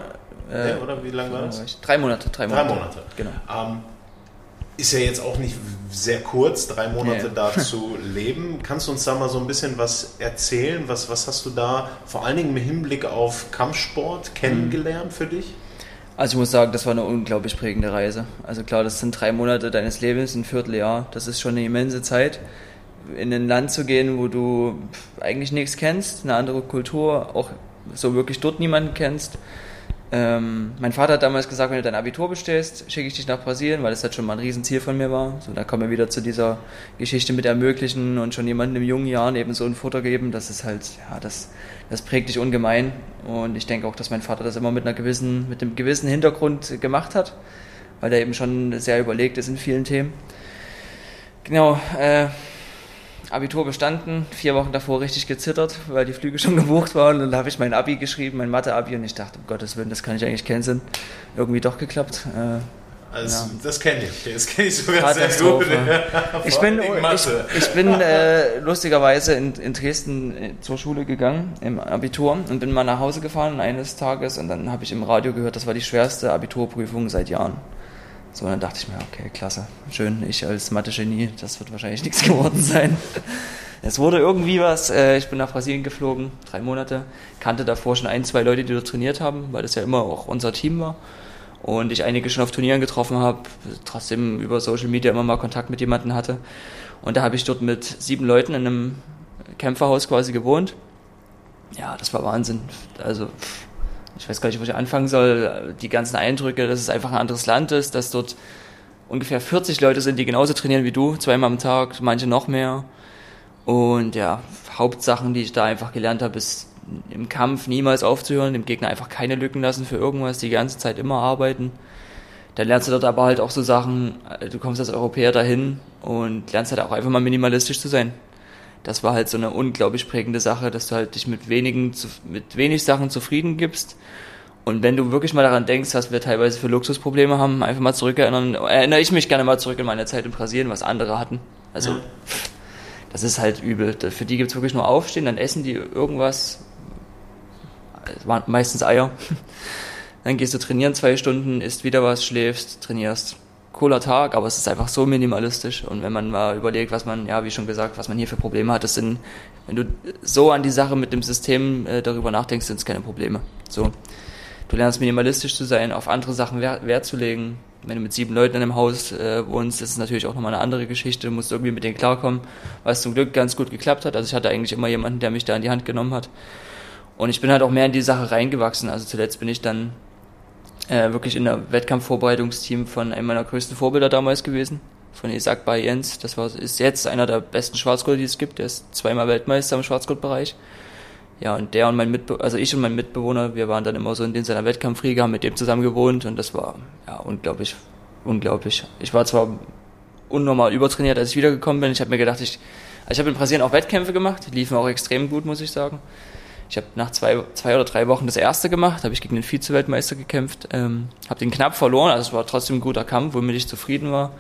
äh, oder wie lange war das? Drei Monate. Drei Monate. Drei Monate. Genau. Ähm, ist ja jetzt auch nicht sehr kurz, drei Monate nee. da zu leben. Kannst du uns da mal so ein bisschen was erzählen? Was, was hast du da vor allen Dingen im Hinblick auf Kampfsport kennengelernt für dich? Also ich muss sagen, das war eine unglaublich prägende Reise. Also klar, das sind drei Monate deines Lebens, ein Vierteljahr. Das ist schon eine immense Zeit. In ein Land zu gehen, wo du eigentlich nichts kennst, eine andere Kultur, auch so wirklich dort niemanden kennst ähm, mein Vater hat damals gesagt, wenn du dein Abitur bestehst, schicke ich dich nach Brasilien, weil das halt schon mal ein Riesenziel von mir war. So, da kommen wir wieder zu dieser Geschichte mit Ermöglichen und schon jemandem in jungen Jahren eben so ein Futter geben. Das ist halt, ja, das, das prägt dich ungemein. Und ich denke auch, dass mein Vater das immer mit einer gewissen, mit einem gewissen Hintergrund gemacht hat, weil er eben schon sehr überlegt ist in vielen Themen. Genau, äh, Abitur bestanden, vier Wochen davor richtig gezittert, weil die Flüge schon gebucht waren. Und dann habe ich mein Abi geschrieben, mein Mathe-Abi, und ich dachte, um Gottes Willen, das kann ich eigentlich canceln. Irgendwie doch geklappt. Äh, also, ja. das kenne ich. Das kenne ich sogar sehr gut. ich bin, ich, ich bin äh, lustigerweise in, in Dresden äh, zur Schule gegangen im Abitur und bin mal nach Hause gefahren eines Tages und dann habe ich im Radio gehört, das war die schwerste Abiturprüfung seit Jahren. So, dann dachte ich mir, okay, klasse, schön, ich als Mathe-Genie, das wird wahrscheinlich nichts geworden sein. Es wurde irgendwie was, äh, ich bin nach Brasilien geflogen, drei Monate, kannte davor schon ein, zwei Leute, die dort trainiert haben, weil das ja immer auch unser Team war. Und ich einige schon auf Turnieren getroffen habe, trotzdem über Social Media immer mal Kontakt mit jemandem hatte. Und da habe ich dort mit sieben Leuten in einem Kämpferhaus quasi gewohnt. Ja, das war Wahnsinn. Also, ich weiß gar nicht, wo ich anfangen soll, die ganzen Eindrücke, dass es einfach ein anderes Land ist, dass dort ungefähr 40 Leute sind, die genauso trainieren wie du, zweimal am Tag, manche noch mehr. Und ja, Hauptsachen, die ich da einfach gelernt habe, ist im Kampf niemals aufzuhören, dem Gegner einfach keine Lücken lassen für irgendwas, die ganze Zeit immer arbeiten. Dann lernst du dort aber halt auch so Sachen, äh, du kommst als Europäer dahin und lernst halt auch einfach mal minimalistisch zu sein. Das war halt so eine unglaublich prägende Sache, dass du halt dich mit wenigen, mit wenig Sachen zufrieden gibst. Und wenn du wirklich mal daran denkst, was wir teilweise für Luxusprobleme haben, einfach mal zurückerinnern, erinnere ich mich gerne mal zurück in meine Zeit in Brasilien, was andere hatten. Also, das ist halt übel. Für die gibt's wirklich nur Aufstehen, dann essen die irgendwas, es waren meistens Eier. Dann gehst du trainieren zwei Stunden, isst wieder was, schläfst, trainierst. Cooler Tag, aber es ist einfach so minimalistisch. Und wenn man mal überlegt, was man, ja, wie schon gesagt, was man hier für Probleme hat, das sind, wenn du so an die Sache mit dem System äh, darüber nachdenkst, sind es keine Probleme. So. Du lernst minimalistisch zu sein, auf andere Sachen Wert, Wert zu legen. Wenn du mit sieben Leuten in einem Haus äh, wohnst, ist es natürlich auch nochmal eine andere Geschichte. Du musst irgendwie mit denen klarkommen, was zum Glück ganz gut geklappt hat. Also ich hatte eigentlich immer jemanden, der mich da in die Hand genommen hat. Und ich bin halt auch mehr in die Sache reingewachsen. Also zuletzt bin ich dann äh, wirklich in der Wettkampfvorbereitungsteam von einem meiner größten Vorbilder damals gewesen, von Isaac Bayens. Das war, ist jetzt einer der besten Schwarzgurte, die es gibt. Der ist zweimal Weltmeister im Schwarzgurtbereich. Ja, und der und mein Mitbewohner, also ich und mein Mitbewohner, wir waren dann immer so in den seiner Wettkampfriege, haben mit dem zusammen gewohnt und das war, ja, unglaublich, unglaublich. Ich war zwar unnormal übertrainiert, als ich wiedergekommen bin. Ich habe mir gedacht, ich, also ich habe in Brasilien auch Wettkämpfe gemacht, die liefen auch extrem gut, muss ich sagen. Ich habe nach zwei, zwei oder drei Wochen das erste gemacht, habe ich gegen den Vize-Weltmeister gekämpft, ähm, habe den knapp verloren, also es war trotzdem ein guter Kampf, womit ich zufrieden war.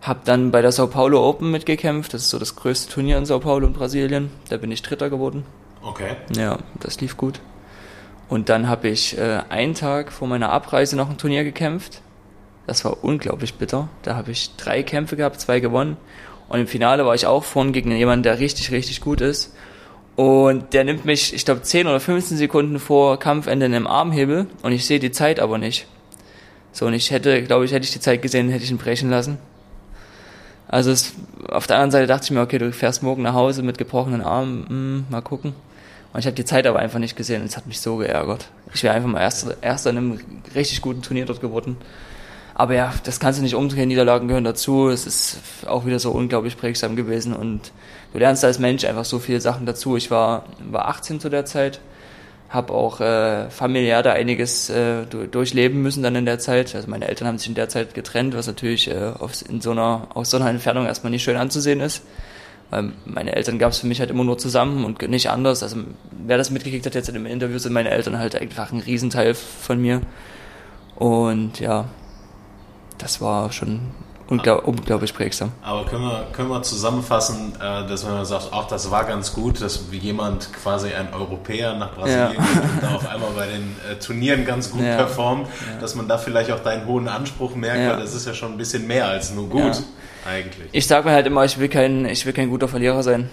Habe dann bei der Sao Paulo Open mitgekämpft, das ist so das größte Turnier in Sao Paulo in Brasilien. Da bin ich Dritter geworden. Okay. Ja, das lief gut. Und dann habe ich äh, einen Tag vor meiner Abreise noch ein Turnier gekämpft. Das war unglaublich bitter. Da habe ich drei Kämpfe gehabt, zwei gewonnen. Und im Finale war ich auch vorne gegen jemanden, der richtig, richtig gut ist. Und der nimmt mich, ich glaube, 10 oder 15 Sekunden vor Kampfende in einem Armhebel und ich sehe die Zeit aber nicht. So, und ich hätte, glaube ich, hätte ich die Zeit gesehen, hätte ich ihn brechen lassen. Also es, auf der anderen Seite dachte ich mir, okay, du fährst morgen nach Hause mit gebrochenen Armen, hm, mal gucken. Und ich habe die Zeit aber einfach nicht gesehen und es hat mich so geärgert. Ich wäre einfach mal erster, erster in einem richtig guten Turnier dort geworden. Aber ja, das kannst du nicht umdrehen, Niederlagen gehören dazu. Es ist auch wieder so unglaublich prägsam gewesen und du lernst als Mensch einfach so viele Sachen dazu. Ich war, war 18 zu der Zeit, habe auch äh, familiär da einiges äh, durchleben müssen dann in der Zeit. Also meine Eltern haben sich in der Zeit getrennt, was natürlich äh, auf, in so einer, aus so einer Entfernung erstmal nicht schön anzusehen ist. Weil meine Eltern gab es für mich halt immer nur zusammen und nicht anders. Also wer das mitgekriegt hat jetzt in dem Interview, sind meine Eltern halt einfach ein Riesenteil von mir. Und ja, das war schon unglaub, unglaublich prägsam. Aber können wir, können wir zusammenfassen, äh, dass man sagt, auch das war ganz gut, dass jemand quasi ein Europäer nach Brasilien ja. geht und da auf einmal bei den äh, Turnieren ganz gut ja. performt, ja. dass man da vielleicht auch deinen hohen Anspruch merkt, weil das ist ja schon ein bisschen mehr als nur gut eigentlich. Ich sage mir halt immer, ich will kein, ich will kein guter Verlierer sein.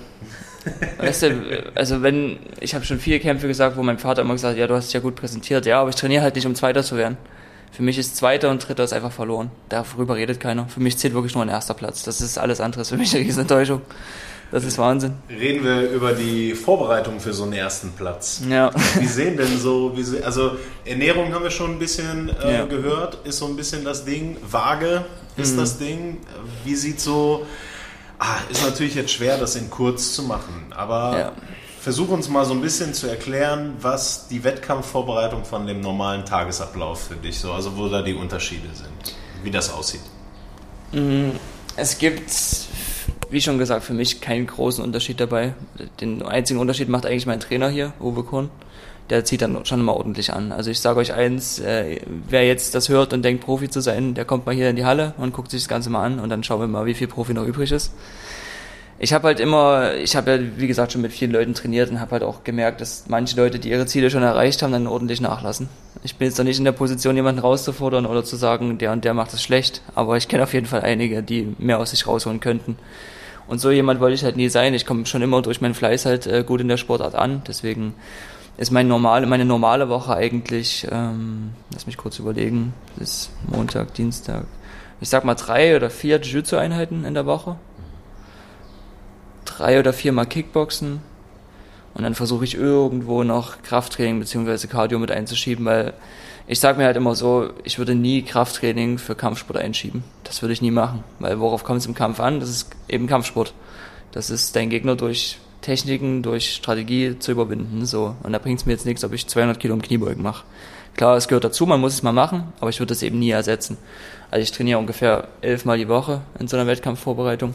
weißt du, also wenn, ich habe schon viele Kämpfe gesagt, wo mein Vater immer gesagt hat, ja, du hast dich ja gut präsentiert, ja, aber ich trainiere halt nicht, um Zweiter zu werden. Für mich ist Zweiter und Dritter ist einfach verloren. Darüber redet keiner. Für mich zählt wirklich nur ein erster Platz. Das ist alles andere. Ist für mich eine Riesenenttäuschung. Das ist Wahnsinn. Reden wir über die Vorbereitung für so einen ersten Platz. Ja. Wie sehen denn so, wie se also Ernährung haben wir schon ein bisschen äh, ja. gehört, ist so ein bisschen das Ding. Waage ist mhm. das Ding. Wie sieht so, ah, ist natürlich jetzt schwer, das in kurz zu machen, aber ja. Versuch uns mal so ein bisschen zu erklären, was die Wettkampfvorbereitung von dem normalen Tagesablauf für dich so, also wo da die Unterschiede sind, wie das aussieht. Mm, es gibt, wie schon gesagt, für mich keinen großen Unterschied dabei. Den einzigen Unterschied macht eigentlich mein Trainer hier, Uwe Korn. Der zieht dann schon immer ordentlich an. Also ich sage euch eins, äh, wer jetzt das hört und denkt, Profi zu sein, der kommt mal hier in die Halle und guckt sich das Ganze mal an und dann schauen wir mal, wie viel Profi noch übrig ist ich habe halt immer, ich habe ja wie gesagt schon mit vielen Leuten trainiert und habe halt auch gemerkt, dass manche Leute, die ihre Ziele schon erreicht haben, dann ordentlich nachlassen. Ich bin jetzt noch nicht in der Position, jemanden rauszufordern oder zu sagen, der und der macht es schlecht, aber ich kenne auf jeden Fall einige, die mehr aus sich rausholen könnten. Und so jemand wollte ich halt nie sein. Ich komme schon immer durch meinen Fleiß halt äh, gut in der Sportart an. Deswegen ist mein normale, meine normale Woche eigentlich, ähm, lass mich kurz überlegen, ist Montag, Dienstag, ich sag mal drei oder vier Jiu-Jitsu-Einheiten in der Woche drei oder viermal Kickboxen Und dann versuche ich irgendwo noch Krafttraining bzw. Cardio mit einzuschieben, weil ich sage mir halt immer so, ich würde nie Krafttraining für Kampfsport einschieben. Das würde ich nie machen, weil worauf kommt es im Kampf an? Das ist eben Kampfsport. Das ist dein Gegner durch Techniken, durch Strategie zu überwinden. So. Und da bringt es mir jetzt nichts, ob ich 200 Kilo im Kniebeugen mache. Klar, es gehört dazu, man muss es mal machen, aber ich würde das eben nie ersetzen. Also ich trainiere ungefähr elfmal die Woche in so einer Wettkampfvorbereitung.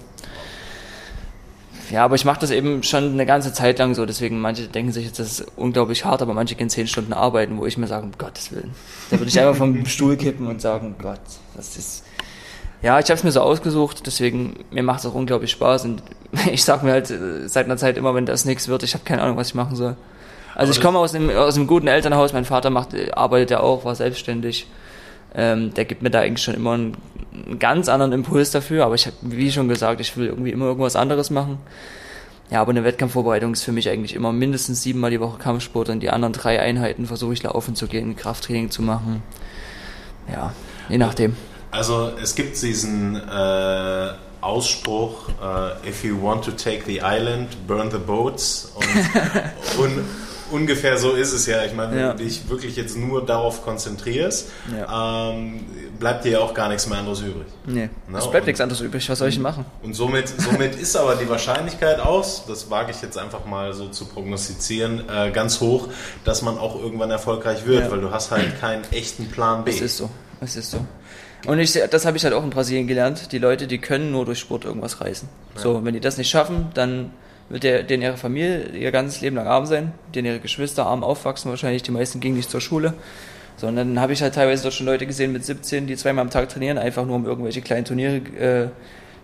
Ja, aber ich mache das eben schon eine ganze Zeit lang so, deswegen manche denken sich jetzt, das ist unglaublich hart, aber manche gehen zehn Stunden arbeiten, wo ich mir sage, um Gottes Willen. Da würde ich einfach vom Stuhl kippen und sagen, Gott, das ist. Ja, ich habe es mir so ausgesucht, deswegen mir macht es auch unglaublich Spaß und ich sage mir halt äh, seit einer Zeit immer, wenn das nichts wird, ich habe keine Ahnung, was ich machen soll. Also ich komme aus einem, aus einem guten Elternhaus, mein Vater macht, arbeitet ja auch, war selbstständig. Ähm, der gibt mir da eigentlich schon immer einen, einen ganz anderen Impuls dafür, aber ich habe, wie schon gesagt, ich will irgendwie immer irgendwas anderes machen. Ja, aber eine Wettkampfvorbereitung ist für mich eigentlich immer mindestens siebenmal die Woche Kampfsport und die anderen drei Einheiten versuche ich laufen zu gehen, Krafttraining zu machen. Ja, je nachdem. Also es gibt diesen äh, Ausspruch, uh, if you want to take the island, burn the boats. Und, und ungefähr so ist es ja. Ich meine, ja. wenn du dich wirklich jetzt nur darauf konzentrierst, ja. ähm, bleibt dir ja auch gar nichts mehr anderes übrig. Nee, no? es bleibt und, nichts anderes übrig. Was soll ich denn machen? Und somit, somit ist aber die Wahrscheinlichkeit aus, das wage ich jetzt einfach mal so zu prognostizieren, äh, ganz hoch, dass man auch irgendwann erfolgreich wird, ja. weil du hast halt keinen echten Plan B. Es ist so. Es ist so. Und ich, das habe ich halt auch in Brasilien gelernt. Die Leute, die können nur durch Sport irgendwas reißen. So, wenn die das nicht schaffen, dann wird der, denen ihre Familie ihr ganzes Leben lang arm sein, denen ihre Geschwister arm aufwachsen, wahrscheinlich die meisten gingen nicht zur Schule. Sondern dann habe ich halt teilweise dort schon Leute gesehen mit 17, die zweimal am Tag trainieren, einfach nur um irgendwelche kleinen Turniere äh,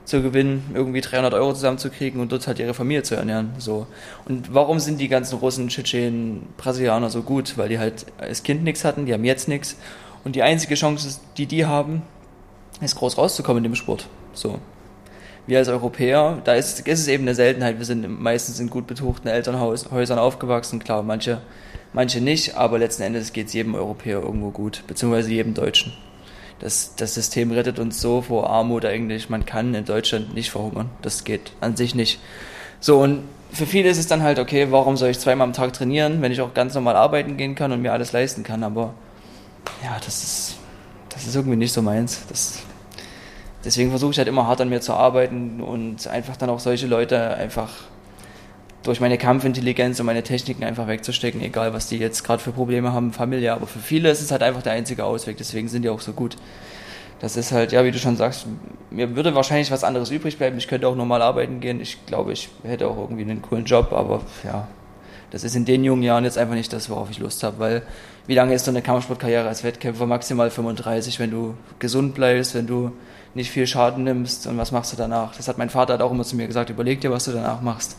zu gewinnen, irgendwie 300 Euro zusammenzukriegen und dort halt ihre Familie zu ernähren. So. Und warum sind die ganzen Russen, Tschetschenen, Brasilianer so gut? Weil die halt als Kind nichts hatten, die haben jetzt nichts. Und die einzige Chance, die die haben, ist groß rauszukommen in dem Sport. So wir als Europäer, da ist, ist es eben eine Seltenheit. Wir sind meistens in gut betuchten Elternhäusern aufgewachsen. Klar, manche, manche nicht, aber letzten Endes geht es jedem Europäer irgendwo gut, beziehungsweise jedem Deutschen. Das, das System rettet uns so vor Armut eigentlich. Man kann in Deutschland nicht verhungern. Das geht an sich nicht. So, und für viele ist es dann halt, okay, warum soll ich zweimal am Tag trainieren, wenn ich auch ganz normal arbeiten gehen kann und mir alles leisten kann? Aber ja, das ist, das ist irgendwie nicht so meins. Das deswegen versuche ich halt immer hart an mir zu arbeiten und einfach dann auch solche Leute einfach durch meine Kampfintelligenz und meine Techniken einfach wegzustecken, egal was die jetzt gerade für Probleme haben, familiär. Aber für viele ist es halt einfach der einzige Ausweg, deswegen sind die auch so gut. Das ist halt, ja, wie du schon sagst, mir würde wahrscheinlich was anderes übrig bleiben. Ich könnte auch normal arbeiten gehen. Ich glaube, ich hätte auch irgendwie einen coolen Job, aber ja, das ist in den jungen Jahren jetzt einfach nicht das, worauf ich Lust habe, weil wie lange ist so eine Kampfsportkarriere als Wettkämpfer? Maximal 35, wenn du gesund bleibst, wenn du nicht viel Schaden nimmst und was machst du danach? Das hat mein Vater halt auch immer zu mir gesagt, überleg dir, was du danach machst.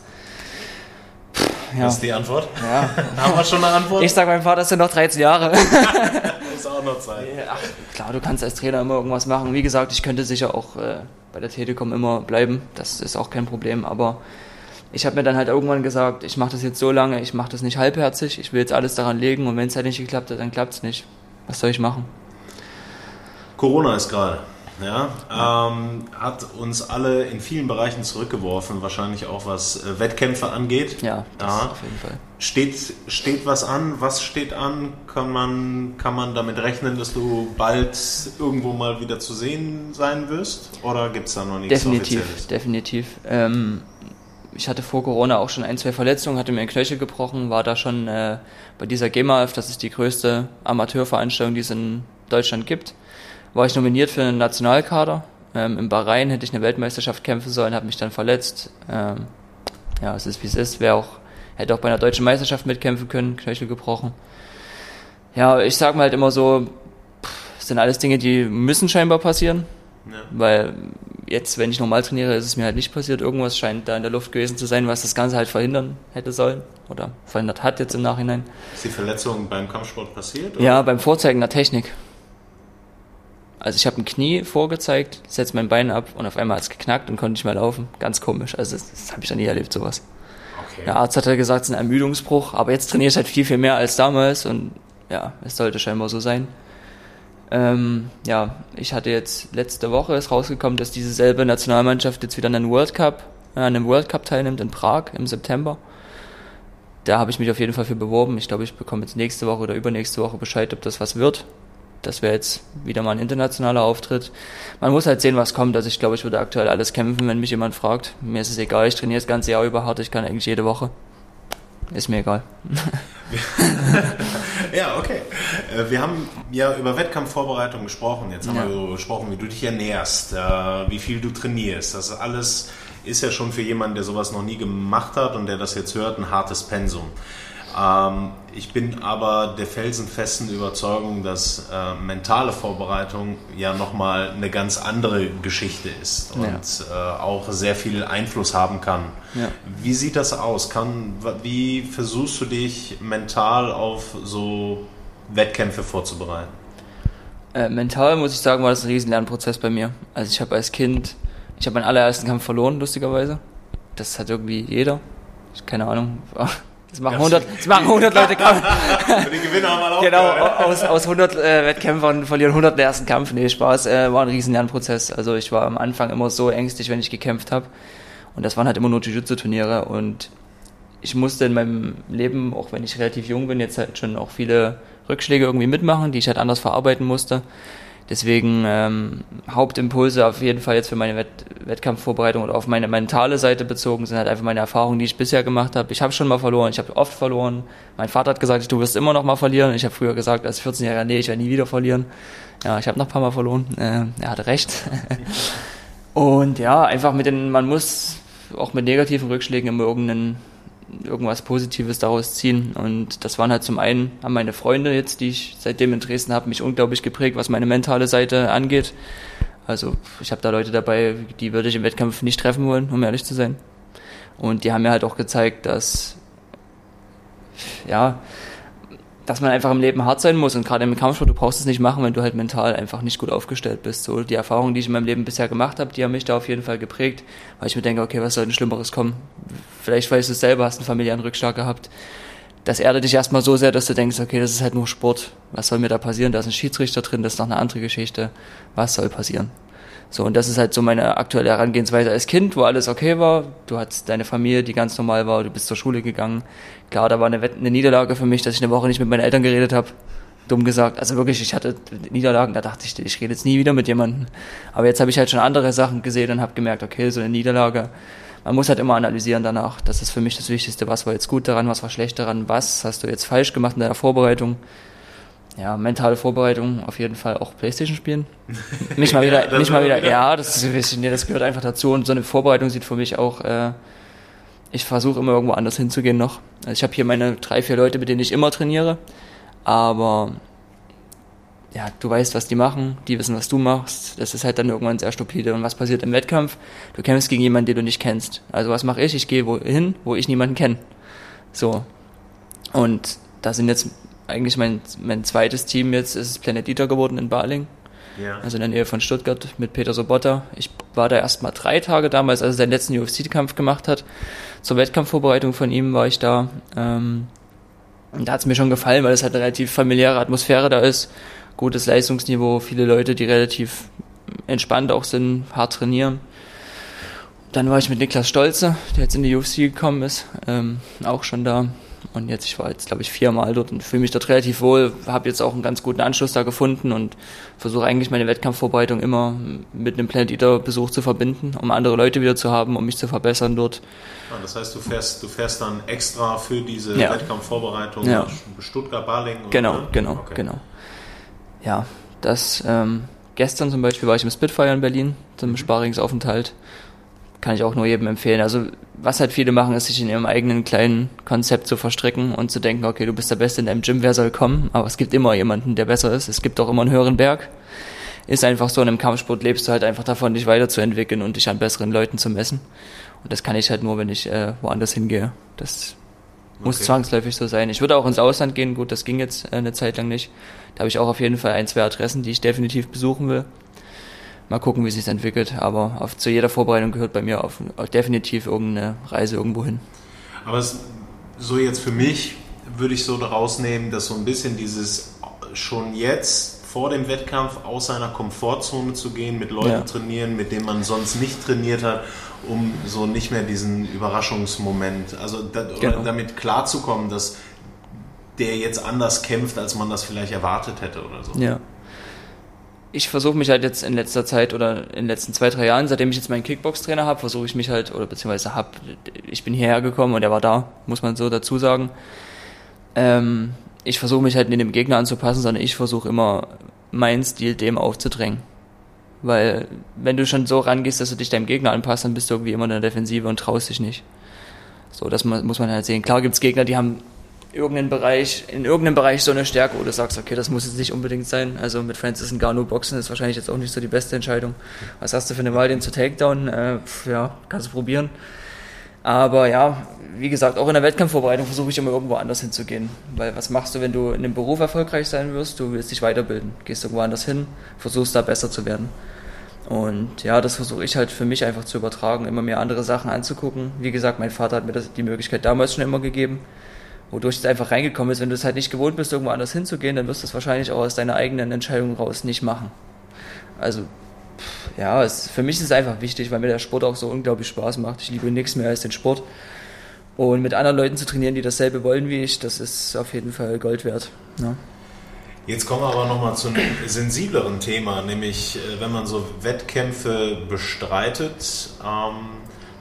Ja. Das ist die Antwort? Ja. Haben wir schon eine Antwort? Ich sage meinem Vater, es sind noch 13 Jahre. ist auch noch Zeit. Ach, klar, du kannst als Trainer immer irgendwas machen. Wie gesagt, ich könnte sicher auch äh, bei der Telekom immer bleiben. Das ist auch kein Problem. Aber ich habe mir dann halt irgendwann gesagt, ich mache das jetzt so lange, ich mache das nicht halbherzig. Ich will jetzt alles daran legen und wenn es halt nicht geklappt hat, dann klappt es nicht. Was soll ich machen? Corona ist gerade ja, ähm, hat uns alle in vielen Bereichen zurückgeworfen, wahrscheinlich auch was äh, Wettkämpfe angeht. Ja, das ja. auf jeden Fall. Steht, steht was an? Was steht an? Kann man, kann man damit rechnen, dass du bald irgendwo mal wieder zu sehen sein wirst? Oder gibt es da noch nichts Definitiv, Offizielles? definitiv. Ähm, ich hatte vor Corona auch schon ein, zwei Verletzungen, hatte mir ein Knöchel gebrochen, war da schon äh, bei dieser GEMAF, das ist die größte Amateurveranstaltung, die es in Deutschland gibt war ich nominiert für einen Nationalkader. Ähm, Im Bahrain hätte ich eine Weltmeisterschaft kämpfen sollen, habe mich dann verletzt. Ähm, ja, es ist wie es ist. Wäre auch, hätte auch bei einer deutschen Meisterschaft mitkämpfen können, Knöchel gebrochen. Ja, ich sage mal halt immer so, pff, sind alles Dinge, die müssen scheinbar passieren. Ja. Weil jetzt, wenn ich normal trainiere, ist es mir halt nicht passiert. Irgendwas scheint da in der Luft gewesen zu sein, was das Ganze halt verhindern hätte sollen. Oder verhindert hat jetzt im Nachhinein. Ist die Verletzung beim Kampfsport passiert? Oder? Ja, beim Vorzeigen der Technik. Also ich habe ein Knie vorgezeigt, setze mein Bein ab und auf einmal hat es geknackt und konnte nicht mehr laufen. Ganz komisch. Also das, das habe ich noch nie erlebt, sowas. Okay. Der Arzt hat ja gesagt, es ist ein Ermüdungsbruch, aber jetzt trainiere ich halt viel, viel mehr als damals und ja, es sollte scheinbar so sein. Ähm, ja, ich hatte jetzt letzte Woche ist rausgekommen, dass diese selbe Nationalmannschaft jetzt wieder an einem World Cup, äh, an einem World Cup teilnimmt in Prag im September Da habe ich mich auf jeden Fall für beworben. Ich glaube, ich bekomme jetzt nächste Woche oder übernächste Woche Bescheid, ob das was wird. Das wäre jetzt wieder mal ein internationaler Auftritt. Man muss halt sehen, was kommt. Also ich glaube, ich würde aktuell alles kämpfen, wenn mich jemand fragt. Mir ist es egal, ich trainiere das ganze Jahr über hart, ich kann eigentlich jede Woche. Ist mir egal. ja, okay. Äh, wir haben ja über Wettkampfvorbereitung gesprochen. Jetzt haben ja. wir so gesprochen, wie du dich ernährst, äh, wie viel du trainierst. Das alles ist ja schon für jemanden, der sowas noch nie gemacht hat und der das jetzt hört, ein hartes Pensum. Ähm, ich bin aber der felsenfesten Überzeugung, dass äh, mentale Vorbereitung ja nochmal eine ganz andere Geschichte ist und ja. äh, auch sehr viel Einfluss haben kann. Ja. Wie sieht das aus? Kann, wie versuchst du dich mental auf so Wettkämpfe vorzubereiten? Äh, mental muss ich sagen, war das ein riesen Lernprozess bei mir. Also ich habe als Kind, ich habe meinen allerersten Kampf verloren, lustigerweise. Das hat irgendwie jeder. Keine Ahnung. Das machen 100, das machen 100 Leute Kampf. die Gewinner haben auch Genau, aus, aus 100 äh, Wettkämpfern verlieren 100 den ersten Kampf. Nee, Spaß, äh, war ein riesen Lernprozess. Also ich war am Anfang immer so ängstlich, wenn ich gekämpft habe. Und das waren halt immer nur Jiu-Jitsu-Turniere. Und ich musste in meinem Leben, auch wenn ich relativ jung bin, jetzt halt schon auch viele Rückschläge irgendwie mitmachen, die ich halt anders verarbeiten musste. Deswegen ähm, Hauptimpulse auf jeden Fall jetzt für meine Wett Wettkampfvorbereitung oder auf meine mentale Seite bezogen sind halt einfach meine Erfahrungen, die ich bisher gemacht habe. Ich habe schon mal verloren, ich habe oft verloren. Mein Vater hat gesagt, du wirst immer noch mal verlieren. Ich habe früher gesagt, als 14-Jähriger, nee, ich werde nie wieder verlieren. Ja, ich habe noch ein paar Mal verloren. Äh, er hatte recht. Und ja, einfach mit den, man muss auch mit negativen Rückschlägen immer irgendeinen irgendwas Positives daraus ziehen. Und das waren halt zum einen, haben meine Freunde jetzt, die ich seitdem in Dresden habe, mich unglaublich geprägt, was meine mentale Seite angeht. Also ich habe da Leute dabei, die würde ich im Wettkampf nicht treffen wollen, um ehrlich zu sein. Und die haben mir halt auch gezeigt, dass ja, dass man einfach im Leben hart sein muss und gerade im Kampfsport, du brauchst es nicht machen, wenn du halt mental einfach nicht gut aufgestellt bist. So die Erfahrungen, die ich in meinem Leben bisher gemacht habe, die haben mich da auf jeden Fall geprägt, weil ich mir denke, okay, was soll denn Schlimmeres kommen? Vielleicht weißt du es selber, hast einen familiären Rückschlag gehabt. Das erdet dich erstmal so sehr, dass du denkst, okay, das ist halt nur Sport. Was soll mir da passieren? Da ist ein Schiedsrichter drin, das ist noch eine andere Geschichte. Was soll passieren? So, und das ist halt so meine aktuelle Herangehensweise als Kind, wo alles okay war. Du hattest deine Familie, die ganz normal war, du bist zur Schule gegangen. Klar, da war eine, eine Niederlage für mich, dass ich eine Woche nicht mit meinen Eltern geredet habe. Dumm gesagt. Also wirklich, ich hatte Niederlagen, da dachte ich, ich rede jetzt nie wieder mit jemandem. Aber jetzt habe ich halt schon andere Sachen gesehen und habe gemerkt, okay, so eine Niederlage, man muss halt immer analysieren danach. Das ist für mich das Wichtigste. Was war jetzt gut daran, was war schlecht daran, was hast du jetzt falsch gemacht in deiner Vorbereitung? Ja, mentale Vorbereitung auf jeden Fall auch Playstation spielen. Nicht mal wieder, ja, nicht mal wieder, wieder, ja, das ist ein bisschen, nee, das gehört einfach dazu. Und so eine Vorbereitung sieht für mich auch, äh, ich versuche immer irgendwo anders hinzugehen noch. Also ich habe hier meine drei, vier Leute, mit denen ich immer trainiere, aber ja, du weißt, was die machen, die wissen, was du machst. Das ist halt dann irgendwann sehr stupide. Und was passiert im Wettkampf? Du kämpfst gegen jemanden, den du nicht kennst. Also was mache ich? Ich gehe wohin, wo ich niemanden kenne. So. Und da sind jetzt eigentlich mein, mein zweites Team jetzt ist Planet Eater geworden in Baling. Ja. Also in der Nähe von Stuttgart mit Peter Sobotta. Ich war da erst mal drei Tage damals, als er seinen letzten UFC-Kampf gemacht hat. Zur Wettkampfvorbereitung von ihm war ich da. Ähm, und da hat es mir schon gefallen, weil es halt eine relativ familiäre Atmosphäre da ist. Gutes Leistungsniveau, viele Leute, die relativ entspannt auch sind, hart trainieren. Dann war ich mit Niklas Stolze, der jetzt in die UFC gekommen ist, ähm, auch schon da. Und jetzt, ich war jetzt, glaube ich, viermal dort und fühle mich dort relativ wohl, habe jetzt auch einen ganz guten Anschluss da gefunden und versuche eigentlich meine Wettkampfvorbereitung immer mit einem Planet Eater Besuch zu verbinden, um andere Leute wieder zu haben, um mich zu verbessern dort. Ah, das heißt, du fährst, du fährst dann extra für diese ja. Wettkampfvorbereitung ja. nach Stuttgart, Baling? Genau, oder? genau, okay. genau. Ja, das, ähm, gestern zum Beispiel war ich im Spitfire in Berlin zum mhm. Sparringsaufenthalt kann ich auch nur jedem empfehlen. Also was halt viele machen, ist sich in ihrem eigenen kleinen Konzept zu verstricken und zu denken, okay, du bist der Beste in deinem Gym, wer soll kommen? Aber es gibt immer jemanden, der besser ist. Es gibt auch immer einen höheren Berg. Ist einfach so, in einem Kampfsport lebst du halt einfach davon, dich weiterzuentwickeln und dich an besseren Leuten zu messen. Und das kann ich halt nur, wenn ich äh, woanders hingehe. Das muss okay. zwangsläufig so sein. Ich würde auch ins Ausland gehen, gut, das ging jetzt äh, eine Zeit lang nicht. Da habe ich auch auf jeden Fall ein, zwei Adressen, die ich definitiv besuchen will mal gucken, wie sich entwickelt. Aber auf, zu jeder Vorbereitung gehört bei mir auf, auf definitiv irgendeine Reise irgendwo hin. Aber es, so jetzt für mich würde ich so daraus nehmen, dass so ein bisschen dieses schon jetzt vor dem Wettkampf aus seiner Komfortzone zu gehen, mit Leuten ja. trainieren, mit denen man sonst nicht trainiert hat, um so nicht mehr diesen Überraschungsmoment, also da, genau. damit klarzukommen, dass der jetzt anders kämpft, als man das vielleicht erwartet hätte oder so. Ja. Ich versuche mich halt jetzt in letzter Zeit oder in den letzten zwei, drei Jahren, seitdem ich jetzt meinen Kickbox-Trainer habe, versuche ich mich halt, oder beziehungsweise habe, ich bin hierher gekommen und er war da, muss man so dazu sagen. Ähm, ich versuche mich halt nicht dem Gegner anzupassen, sondern ich versuche immer meinen Stil dem aufzudrängen. Weil wenn du schon so rangehst, dass du dich deinem Gegner anpasst, dann bist du irgendwie immer in der Defensive und traust dich nicht. So, das muss man halt sehen. Klar gibt's Gegner, die haben irgendeinen Bereich, in irgendeinem Bereich so eine Stärke, wo du sagst, okay, das muss jetzt nicht unbedingt sein. Also mit Francis Ngannou boxen ist wahrscheinlich jetzt auch nicht so die beste Entscheidung. Was hast du für eine Wahl, den zu Takedown? Äh, ja, kannst du probieren. Aber ja, wie gesagt, auch in der Wettkampfvorbereitung versuche ich immer irgendwo anders hinzugehen. Weil was machst du, wenn du in dem Beruf erfolgreich sein wirst? Du willst dich weiterbilden. Gehst irgendwo anders hin, versuchst da besser zu werden. Und ja, das versuche ich halt für mich einfach zu übertragen, immer mehr andere Sachen anzugucken. Wie gesagt, mein Vater hat mir das, die Möglichkeit damals schon immer gegeben wodurch es einfach reingekommen ist. Wenn du es halt nicht gewohnt bist, irgendwo anders hinzugehen, dann wirst du es wahrscheinlich auch aus deiner eigenen Entscheidung raus nicht machen. Also, ja, es, für mich ist es einfach wichtig, weil mir der Sport auch so unglaublich Spaß macht. Ich liebe nichts mehr als den Sport. Und mit anderen Leuten zu trainieren, die dasselbe wollen wie ich, das ist auf jeden Fall Gold wert. Ja. Jetzt kommen wir aber nochmal zu einem sensibleren Thema, nämlich äh, wenn man so Wettkämpfe bestreitet, ähm,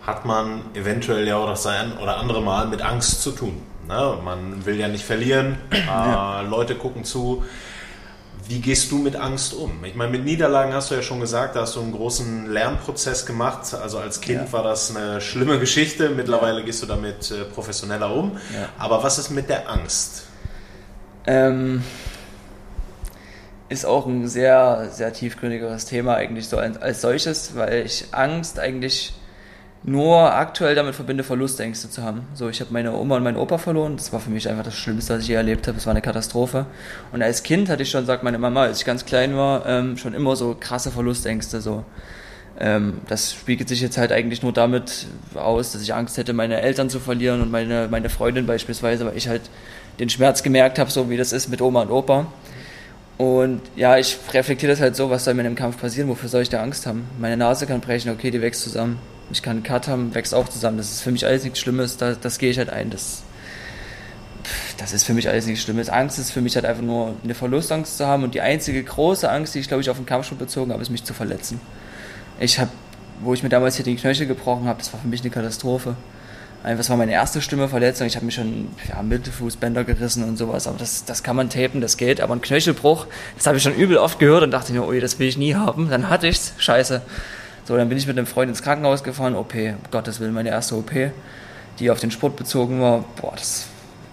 hat man eventuell ja auch das ein oder andere Mal mit Angst zu tun. Ne? Man will ja nicht verlieren, ja. Äh, Leute gucken zu. Wie gehst du mit Angst um? Ich meine, mit Niederlagen hast du ja schon gesagt, da hast du einen großen Lernprozess gemacht. Also als Kind ja. war das eine schlimme Geschichte. Mittlerweile ja. gehst du damit äh, professioneller um. Aber was ist mit der Angst? Ähm, ist auch ein sehr, sehr tiefgründigeres Thema eigentlich so als solches, weil ich Angst eigentlich nur aktuell damit verbinde, Verlustängste zu haben. So, ich habe meine Oma und meinen Opa verloren. Das war für mich einfach das Schlimmste, was ich je erlebt habe. Das war eine Katastrophe. Und als Kind hatte ich schon, sagt meine Mama, als ich ganz klein war, ähm, schon immer so krasse Verlustängste. So. Ähm, das spiegelt sich jetzt halt eigentlich nur damit aus, dass ich Angst hätte, meine Eltern zu verlieren und meine, meine Freundin beispielsweise, weil ich halt den Schmerz gemerkt habe, so wie das ist mit Oma und Opa. Und ja, ich reflektiere das halt so, was soll mir im Kampf passieren, wofür soll ich da Angst haben? Meine Nase kann brechen, okay, die wächst zusammen ich kann einen Cut haben, wächst auch zusammen. Das ist für mich alles nichts Schlimmes, da, das gehe ich halt ein. Das, das ist für mich alles nichts Schlimmes. Angst ist für mich halt einfach nur eine Verlustangst zu haben und die einzige große Angst, die ich glaube ich auf den Kampfsport bezogen habe, ist mich zu verletzen. Ich habe, wo ich mir damals hier den Knöchel gebrochen habe, das war für mich eine Katastrophe. Das war meine erste Stimmeverletzung. Ich habe mir schon ja, Mittelfußbänder gerissen und sowas. Aber das, das kann man tapen, das geht. Aber ein Knöchelbruch, das habe ich schon übel oft gehört und dachte mir, oh, das will ich nie haben. Dann hatte ich's. Scheiße. So, dann bin ich mit einem Freund ins Krankenhaus gefahren, OP, um Gottes Willen, meine erste OP, die auf den Sport bezogen war. Boah, das,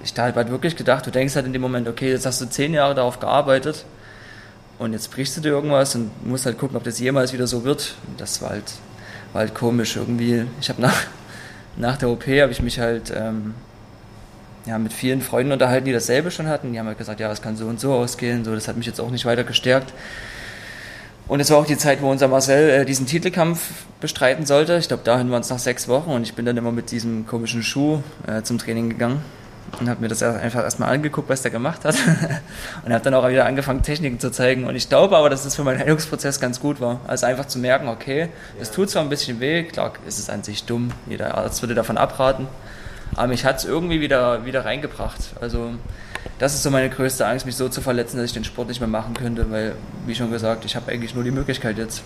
ich da halt wirklich gedacht, du denkst halt in dem Moment, okay, jetzt hast du zehn Jahre darauf gearbeitet und jetzt brichst du dir irgendwas und musst halt gucken, ob das jemals wieder so wird. Und das war halt, war halt komisch irgendwie. Ich habe nach, nach der OP habe ich mich halt ähm, ja, mit vielen Freunden unterhalten, die dasselbe schon hatten. Die haben halt gesagt, ja, es kann so und so ausgehen. So, das hat mich jetzt auch nicht weiter gestärkt. Und es war auch die Zeit, wo unser Marcel äh, diesen Titelkampf bestreiten sollte. Ich glaube, dahin waren es nach sechs Wochen und ich bin dann immer mit diesem komischen Schuh äh, zum Training gegangen und habe mir das einfach erstmal angeguckt, was der gemacht hat. und habe dann auch wieder angefangen, Techniken zu zeigen. Und ich glaube aber, dass das für meinen Heilungsprozess ganz gut war. Also einfach zu merken, okay, es tut zwar ein bisschen weh, klar ist es an sich dumm, jeder Arzt würde davon abraten, aber mich hat es irgendwie wieder, wieder reingebracht. Also das ist so meine größte Angst, mich so zu verletzen, dass ich den Sport nicht mehr machen könnte, weil, wie schon gesagt, ich habe eigentlich nur die Möglichkeit jetzt.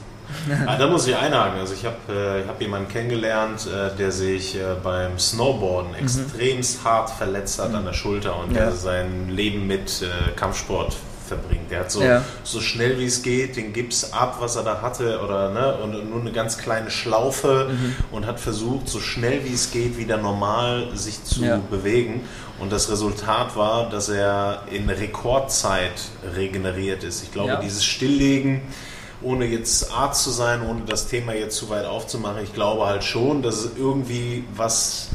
ah, da muss ich einhaken. Also ich habe äh, hab jemanden kennengelernt, äh, der sich äh, beim Snowboarden mhm. extremst hart verletzt hat mhm. an der Schulter und ja. der sein Leben mit äh, Kampfsport verbringt. Der hat so, ja. so schnell wie es geht den Gips ab, was er da hatte, oder ne, und nur eine ganz kleine Schlaufe mhm. und hat versucht, so schnell wie es geht, wieder normal sich zu ja. bewegen. Und das Resultat war, dass er in Rekordzeit regeneriert ist. Ich glaube, ja. dieses Stilllegen, ohne jetzt Arzt zu sein, ohne das Thema jetzt zu weit aufzumachen, ich glaube halt schon, dass es irgendwie was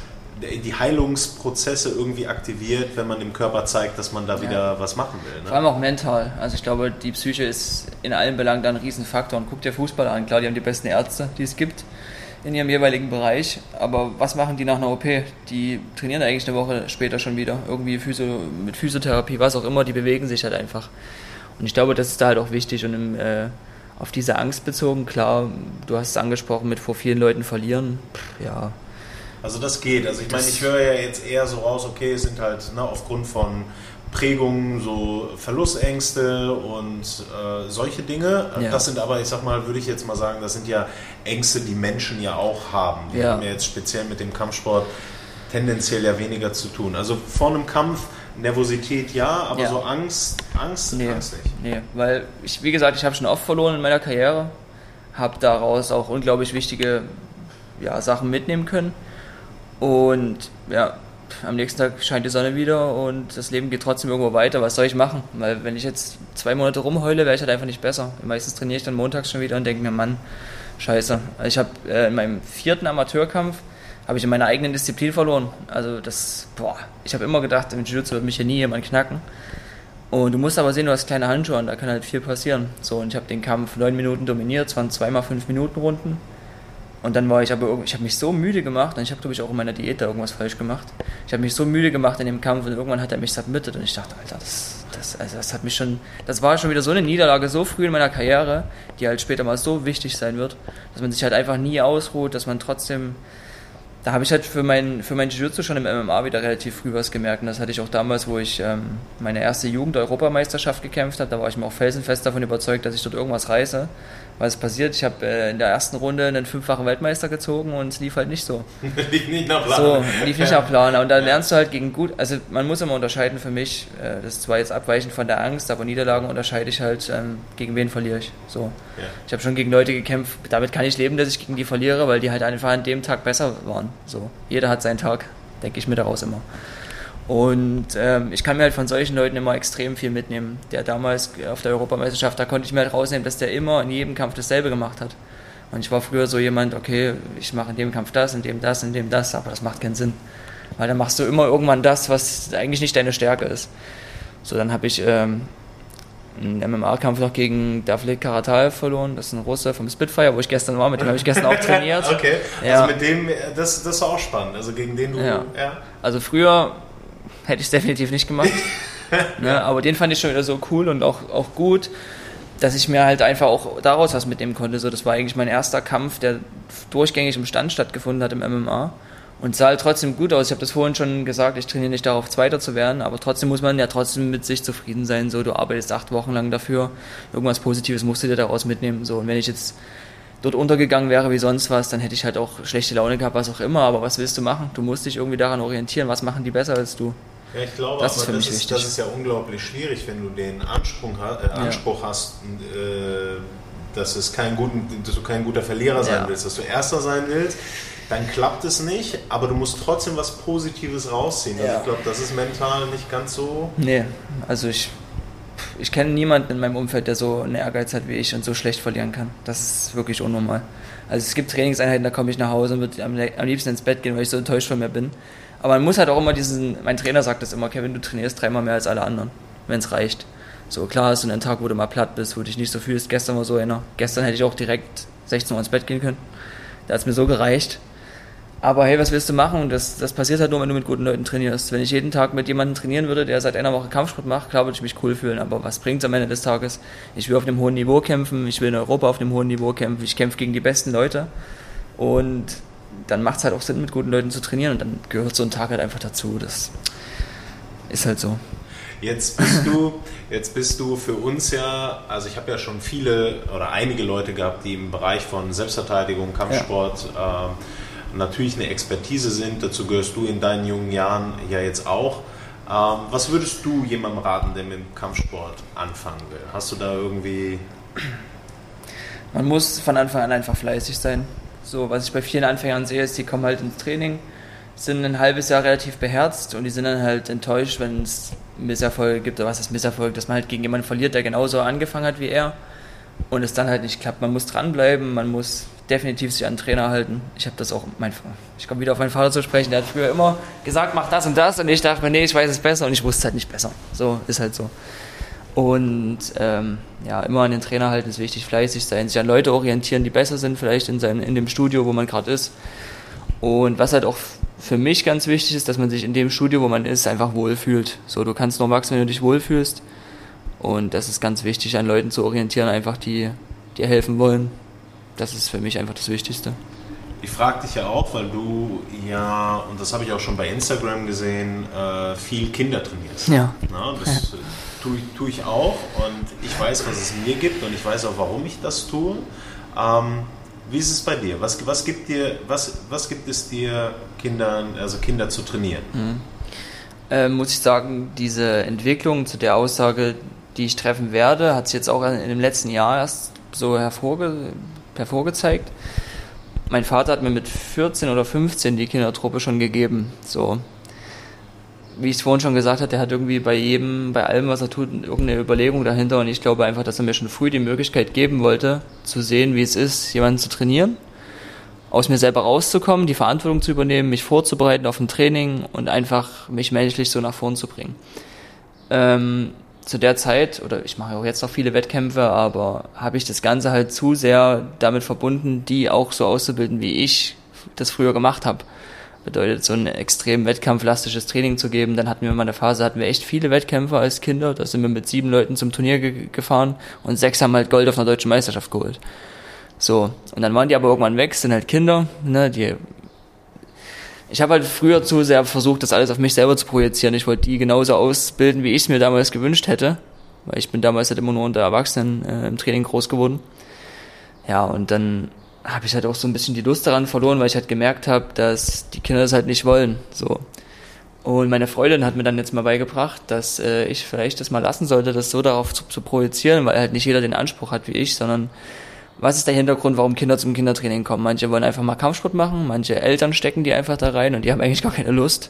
die Heilungsprozesse irgendwie aktiviert, wenn man dem Körper zeigt, dass man da wieder ja. was machen will. Ne? Vor allem auch mental. Also ich glaube, die Psyche ist in allen Belangen da ein Riesenfaktor. Und guck dir Fußball an. Klar, die haben die besten Ärzte, die es gibt in ihrem jeweiligen Bereich. Aber was machen die nach einer OP? Die trainieren eigentlich eine Woche später schon wieder. Irgendwie Physio, mit Physiotherapie, was auch immer, die bewegen sich halt einfach. Und ich glaube, das ist da halt auch wichtig und im, äh, auf diese Angst bezogen, klar, du hast es angesprochen, mit vor vielen Leuten verlieren, Pff, ja. Also das geht. Also ich meine, ich höre ja jetzt eher so raus, okay, es sind halt ne, aufgrund von Prägungen, so Verlustängste und äh, solche Dinge. Ja. Das sind aber, ich sag mal, würde ich jetzt mal sagen, das sind ja Ängste, die Menschen ja auch haben. Die ja. haben ja jetzt speziell mit dem Kampfsport tendenziell ja weniger zu tun. Also vor einem Kampf Nervosität ja, aber ja. so Angst, Angst, nee, Angst nicht. Nee, weil ich, wie gesagt, ich habe schon oft verloren in meiner Karriere, habe daraus auch unglaublich wichtige ja, Sachen mitnehmen können und ja, am nächsten Tag scheint die Sonne wieder und das Leben geht trotzdem irgendwo weiter. Was soll ich machen? Weil wenn ich jetzt zwei Monate rumheule, wäre ich halt einfach nicht besser. Meistens trainiere ich dann montags schon wieder und denke mir, Mann, scheiße. Ich habe äh, in meinem vierten Amateurkampf habe ich in meiner eigenen Disziplin verloren. Also das, boah, ich habe immer gedacht, im Jiu-Jitsu wird mich hier nie jemand knacken. Und du musst aber sehen, du hast kleine Handschuhe und da kann halt viel passieren. So, und ich habe den Kampf neun Minuten dominiert, es waren zweimal fünf Minuten Runden. Und dann war ich aber, ich habe mich so müde gemacht und ich habe, glaube ich, auch in meiner Diät da irgendwas falsch gemacht. Ich habe mich so müde gemacht in dem Kampf und irgendwann hat er mich submitted und ich dachte, Alter, das, das, also das hat mich schon, das war schon wieder so eine Niederlage so früh in meiner Karriere, die halt später mal so wichtig sein wird, dass man sich halt einfach nie ausruht, dass man trotzdem da habe ich halt für mein, für mein Jiu-Jitsu schon im MMA wieder relativ früh was gemerkt. Und das hatte ich auch damals, wo ich ähm, meine erste Jugend-Europameisterschaft gekämpft habe. Da war ich mir auch felsenfest davon überzeugt, dass ich dort irgendwas reiße. Was ist passiert? Ich habe äh, in der ersten Runde einen fünffachen Weltmeister gezogen und es lief halt nicht so. lief nicht nach Plan. So, lief nicht nach Plan. Und dann lernst du halt gegen gut, also man muss immer unterscheiden für mich, äh, das ist zwar jetzt abweichend von der Angst, aber Niederlagen unterscheide ich halt, ähm, gegen wen verliere ich. So. Ja. Ich habe schon gegen Leute gekämpft, damit kann ich leben, dass ich gegen die verliere, weil die halt einfach an dem Tag besser waren. So. Jeder hat seinen Tag, denke ich mir daraus immer. Und ähm, ich kann mir halt von solchen Leuten immer extrem viel mitnehmen. Der damals auf der Europameisterschaft, da konnte ich mir halt rausnehmen, dass der immer in jedem Kampf dasselbe gemacht hat. Und ich war früher so jemand, okay, ich mache in dem Kampf das, in dem das, in dem das, aber das macht keinen Sinn. Weil dann machst du immer irgendwann das, was eigentlich nicht deine Stärke ist. So, dann habe ich ähm, einen MMA-Kampf noch gegen Davlek Karatal verloren. Das ist ein Russe vom Spitfire, wo ich gestern war. Mit dem habe ich gestern auch trainiert. okay, ja. also mit dem, das, das ist auch spannend. Also gegen den du. Ja. ja. Also früher hätte ich es definitiv nicht gemacht. ne? Aber den fand ich schon wieder so cool und auch, auch gut, dass ich mir halt einfach auch daraus was mitnehmen konnte. So, das war eigentlich mein erster Kampf, der durchgängig im Stand stattgefunden hat im MMA. Und sah halt trotzdem gut aus. Ich habe das vorhin schon gesagt, ich trainiere nicht darauf, Zweiter zu werden, aber trotzdem muss man ja trotzdem mit sich zufrieden sein. So, du arbeitest acht Wochen lang dafür, irgendwas Positives musst du dir daraus mitnehmen. So, und wenn ich jetzt dort untergegangen wäre wie sonst was, dann hätte ich halt auch schlechte Laune gehabt, was auch immer. Aber was willst du machen? Du musst dich irgendwie daran orientieren. Was machen die besser als du? Ja, ich glaube, das aber ist das, ist, das, ist, ja unglaublich schwierig, wenn du den Anspruch, äh, Anspruch ja. hast, äh, dass, es kein guten, dass du kein guter Verlierer sein ja. willst, dass du Erster sein willst, dann klappt es nicht, aber du musst trotzdem was Positives rausziehen. Also ich glaube, das ist mental nicht ganz so. Nee, also ich, ich kenne niemanden in meinem Umfeld, der so einen Ehrgeiz hat wie ich und so schlecht verlieren kann. Das ist wirklich unnormal. Also es gibt Trainingseinheiten, da komme ich nach Hause und würde am, am liebsten ins Bett gehen, weil ich so enttäuscht von mir bin. Aber man muss halt auch immer diesen, mein Trainer sagt das immer, Kevin, du trainierst dreimal mehr als alle anderen, wenn es reicht. So, klar hast du einen Tag, wo du mal platt bist, wo du dich nicht so fühlst. Gestern war so einer. Gestern hätte ich auch direkt 16 Uhr ins Bett gehen können. Da hat es mir so gereicht. Aber hey, was willst du machen? Das, das passiert halt nur, wenn du mit guten Leuten trainierst. Wenn ich jeden Tag mit jemandem trainieren würde, der seit einer Woche Kampfsport macht, klar würde ich mich cool fühlen. Aber was bringt es am Ende des Tages? Ich will auf einem hohen Niveau kämpfen, ich will in Europa auf einem hohen Niveau kämpfen, ich kämpfe gegen die besten Leute. Und dann macht es halt auch Sinn, mit guten Leuten zu trainieren und dann gehört so ein Tag halt einfach dazu. Das ist halt so. Jetzt bist du, jetzt bist du für uns ja, also ich habe ja schon viele oder einige Leute gehabt, die im Bereich von Selbstverteidigung, Kampfsport ja. äh, natürlich eine Expertise sind. Dazu gehörst du in deinen jungen Jahren ja jetzt auch. Ähm, was würdest du jemandem raten, der mit dem Kampfsport anfangen will? Hast du da irgendwie. Man muss von Anfang an einfach fleißig sein. So, was ich bei vielen Anfängern sehe, ist, die kommen halt ins Training, sind ein halbes Jahr relativ beherzt und die sind dann halt enttäuscht, wenn es Misserfolg gibt oder was ist Misserfolg, dass man halt gegen jemanden verliert, der genauso angefangen hat wie er und es dann halt nicht klappt. Man muss dranbleiben, man muss definitiv sich an den Trainer halten. Ich habe das auch, mein, ich komme wieder auf meinen Vater zu sprechen, der hat früher immer gesagt, mach das und das und ich dachte mir, nee, ich weiß es besser und ich wusste es halt nicht besser. So, ist halt so. Und ähm, ja, immer an den Trainer halten ist wichtig, fleißig sein, sich an Leute orientieren, die besser sind, vielleicht in, seinem, in dem Studio, wo man gerade ist. Und was halt auch für mich ganz wichtig ist, dass man sich in dem Studio, wo man ist, einfach wohlfühlt. So, du kannst nur wachsen, wenn du dich wohlfühlst. Und das ist ganz wichtig, an Leuten zu orientieren, einfach die dir helfen wollen. Das ist für mich einfach das Wichtigste. Ich frage dich ja auch, weil du ja, und das habe ich auch schon bei Instagram gesehen, äh, viel Kinder trainierst. Ja. Na, das ja. Tue, tue, ich auch und ich weiß, was es mir gibt und ich weiß auch, warum ich das tue. Ähm, wie ist es bei dir? Was, was, gibt dir, was, was gibt es dir, Kindern, also Kinder zu trainieren? Mhm. Äh, muss ich sagen, diese Entwicklung zu der Aussage, die ich treffen werde, hat sich jetzt auch in dem letzten Jahr erst so hervorge hervorgezeigt. Mein Vater hat mir mit 14 oder 15 die Kindertruppe schon gegeben. So, wie ich es vorhin schon gesagt habe, der hat irgendwie bei jedem, bei allem, was er tut, irgendeine Überlegung dahinter. Und ich glaube einfach, dass er mir schon früh die Möglichkeit geben wollte, zu sehen, wie es ist, jemanden zu trainieren, aus mir selber rauszukommen, die Verantwortung zu übernehmen, mich vorzubereiten auf ein Training und einfach mich menschlich so nach vorn zu bringen. Ähm, zu der Zeit, oder ich mache auch jetzt noch viele Wettkämpfe, aber habe ich das Ganze halt zu sehr damit verbunden, die auch so auszubilden, wie ich das früher gemacht habe. Bedeutet, so ein extrem wettkampflastisches Training zu geben. Dann hatten wir mal eine Phase, hatten wir echt viele Wettkämpfe als Kinder. Da sind wir mit sieben Leuten zum Turnier ge gefahren und sechs haben halt Gold auf einer deutschen Meisterschaft geholt. So, und dann waren die aber irgendwann weg, sind halt Kinder, ne, die ich habe halt früher zu sehr versucht, das alles auf mich selber zu projizieren. Ich wollte die genauso ausbilden, wie ich es mir damals gewünscht hätte, weil ich bin damals halt immer nur unter Erwachsenen äh, im Training groß geworden. Ja, und dann habe ich halt auch so ein bisschen die Lust daran verloren, weil ich halt gemerkt habe, dass die Kinder das halt nicht wollen. So. Und meine Freundin hat mir dann jetzt mal beigebracht, dass äh, ich vielleicht das mal lassen sollte, das so darauf zu, zu projizieren, weil halt nicht jeder den Anspruch hat wie ich, sondern was ist der Hintergrund, warum Kinder zum Kindertraining kommen? Manche wollen einfach mal Kampfsport machen, manche Eltern stecken die einfach da rein und die haben eigentlich gar keine Lust.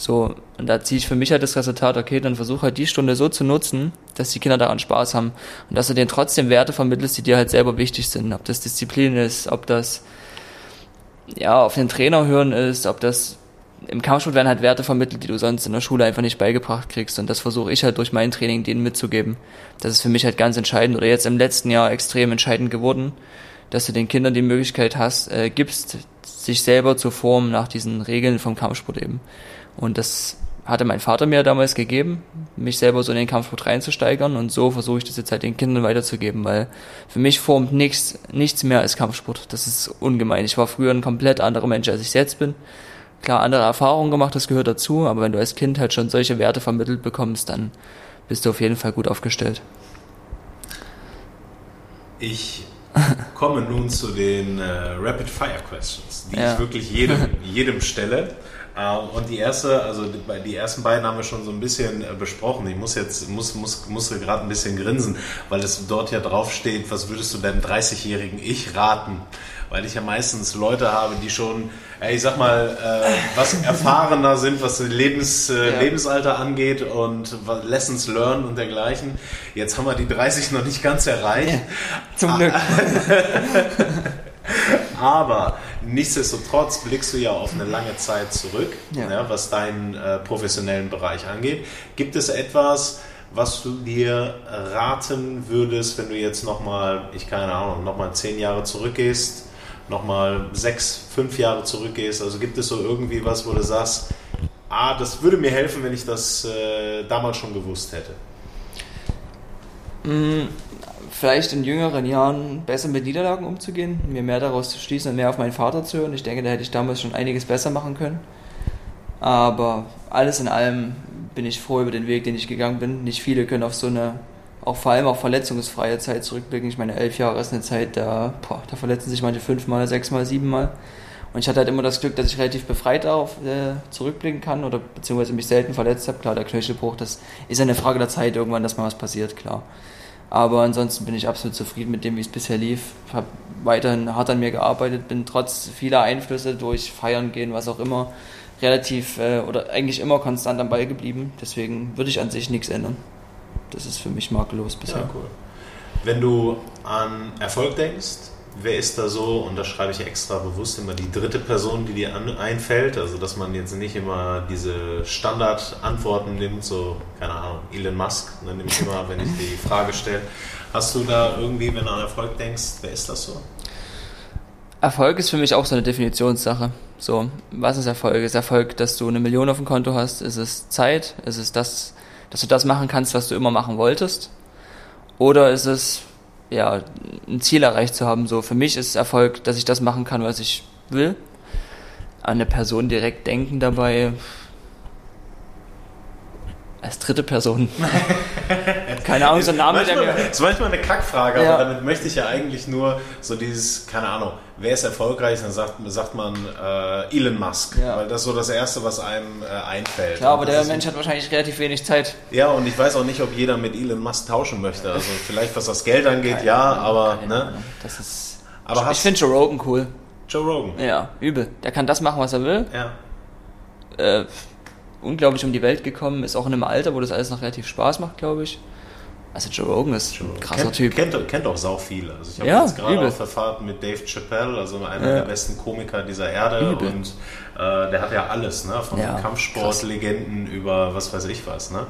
So, und da ziehe ich für mich halt das Resultat, okay, dann versuche halt die Stunde so zu nutzen, dass die Kinder daran Spaß haben und dass du denen trotzdem Werte vermittelst, die dir halt selber wichtig sind. Ob das Disziplin ist, ob das ja auf den Trainer hören ist, ob das im Kampfsport werden halt Werte vermittelt, die du sonst in der Schule einfach nicht beigebracht kriegst. Und das versuche ich halt durch mein Training denen mitzugeben. Das ist für mich halt ganz entscheidend oder jetzt im letzten Jahr extrem entscheidend geworden, dass du den Kindern die Möglichkeit hast, äh, gibst, sich selber zu formen nach diesen Regeln vom Kampfsport eben. Und das hatte mein Vater mir damals gegeben, mich selber so in den Kampfsport reinzusteigern und so versuche ich das jetzt halt den Kindern weiterzugeben, weil für mich formt nichts, nichts mehr als Kampfsport. Das ist ungemein. Ich war früher ein komplett anderer Mensch, als ich jetzt bin klar andere Erfahrungen gemacht, das gehört dazu, aber wenn du als Kind halt schon solche Werte vermittelt bekommst, dann bist du auf jeden Fall gut aufgestellt. Ich komme nun zu den äh, Rapid Fire Questions, die ja. ich wirklich jedem, jedem stelle. Äh, und die erste, also die, ersten beiden haben wir schon so ein bisschen äh, besprochen. Ich muss jetzt, muss, muss, muss gerade ein bisschen grinsen, weil es dort ja drauf steht, was würdest du deinem 30-jährigen Ich raten? Weil ich ja meistens Leute habe, die schon ich sag mal, äh, was erfahrener sind, was Lebens, äh, ja. Lebensalter angeht und Lessons learned und dergleichen. Jetzt haben wir die 30 noch nicht ganz erreicht. Ja, zum Glück. Aber nichtsdestotrotz blickst du ja auf eine lange Zeit zurück, ja. Ja, was deinen äh, professionellen Bereich angeht. Gibt es etwas, was du dir raten würdest, wenn du jetzt nochmal, ich keine Ahnung, nochmal zehn Jahre zurückgehst? nochmal sechs, fünf Jahre zurückgehst? Also gibt es so irgendwie was, wo du sagst, ah, das würde mir helfen, wenn ich das äh, damals schon gewusst hätte? Vielleicht in jüngeren Jahren besser mit Niederlagen umzugehen, mir mehr daraus zu schließen und mehr auf meinen Vater zu hören. Ich denke, da hätte ich damals schon einiges besser machen können. Aber alles in allem bin ich froh über den Weg, den ich gegangen bin. Nicht viele können auf so eine auch vor allem auf verletzungsfreie Zeit zurückblicken. Ich meine, elf Jahre ist eine Zeit, da, boah, da verletzen sich manche fünfmal, sechsmal, siebenmal. Und ich hatte halt immer das Glück, dass ich relativ befreit darauf äh, zurückblicken kann oder beziehungsweise mich selten verletzt habe. Klar, der Knöchelbruch, das ist eine Frage der Zeit irgendwann, dass mal was passiert, klar. Aber ansonsten bin ich absolut zufrieden mit dem, wie es bisher lief. Habe weiterhin hart an mir gearbeitet, bin trotz vieler Einflüsse durch Feiern gehen, was auch immer, relativ äh, oder eigentlich immer konstant am Ball geblieben. Deswegen würde ich an sich nichts ändern das ist für mich makellos bisher. Ja, cool. Wenn du an Erfolg denkst, wer ist da so, und das schreibe ich extra bewusst immer, die dritte Person, die dir an, einfällt, also dass man jetzt nicht immer diese Standardantworten nimmt, so, keine Ahnung, Elon Musk, dann nehme ich immer, wenn ich die Frage stelle. Hast du da irgendwie, wenn du an Erfolg denkst, wer ist das so? Erfolg ist für mich auch so eine Definitionssache. So, was ist Erfolg? Ist Erfolg, dass du eine Million auf dem Konto hast? Ist es Zeit? Ist es das, dass du das machen kannst, was du immer machen wolltest. Oder ist es, ja, ein Ziel erreicht zu haben? So, für mich ist Erfolg, dass ich das machen kann, was ich will. An eine Person direkt denken dabei, als dritte Person. keine Ahnung, so ein Name, manchmal, der mir. Das ist manchmal eine Kackfrage, Ja. aber damit möchte ich ja eigentlich nur so dieses, keine Ahnung, wer ist erfolgreich, dann sagt, sagt man äh, Elon Musk, Ja. weil das ist so das Erste, was einem äh, einfällt. Klar, aber der Mensch hat wahrscheinlich relativ wenig Zeit. Ja, und ich weiß auch nicht, ob jeder mit Elon Musk tauschen möchte. Also vielleicht was das Geld angeht, ja, aber Keine ne? Ahnung. Das ist. Aber ich finde Joe Rogan cool. Joe Rogan. Ja, übel. Der kann das machen, was er will. Ja. Äh, unglaublich um die Welt gekommen, ist auch in einem Alter, wo das alles noch relativ Spaß macht, glaube ich. Also Joe Rogan ist ein krasser kennt, Typ. Kennt, kennt auch sau viele. Also ich habe Ja, jetzt gerade auf der Fahrt mit Dave Chappelle, also einer Ja. der besten Komiker dieser Erde Übel. und äh, der hat ja alles, ne? Von Ja, Kampfsportlegenden über was weiß ich was, ne?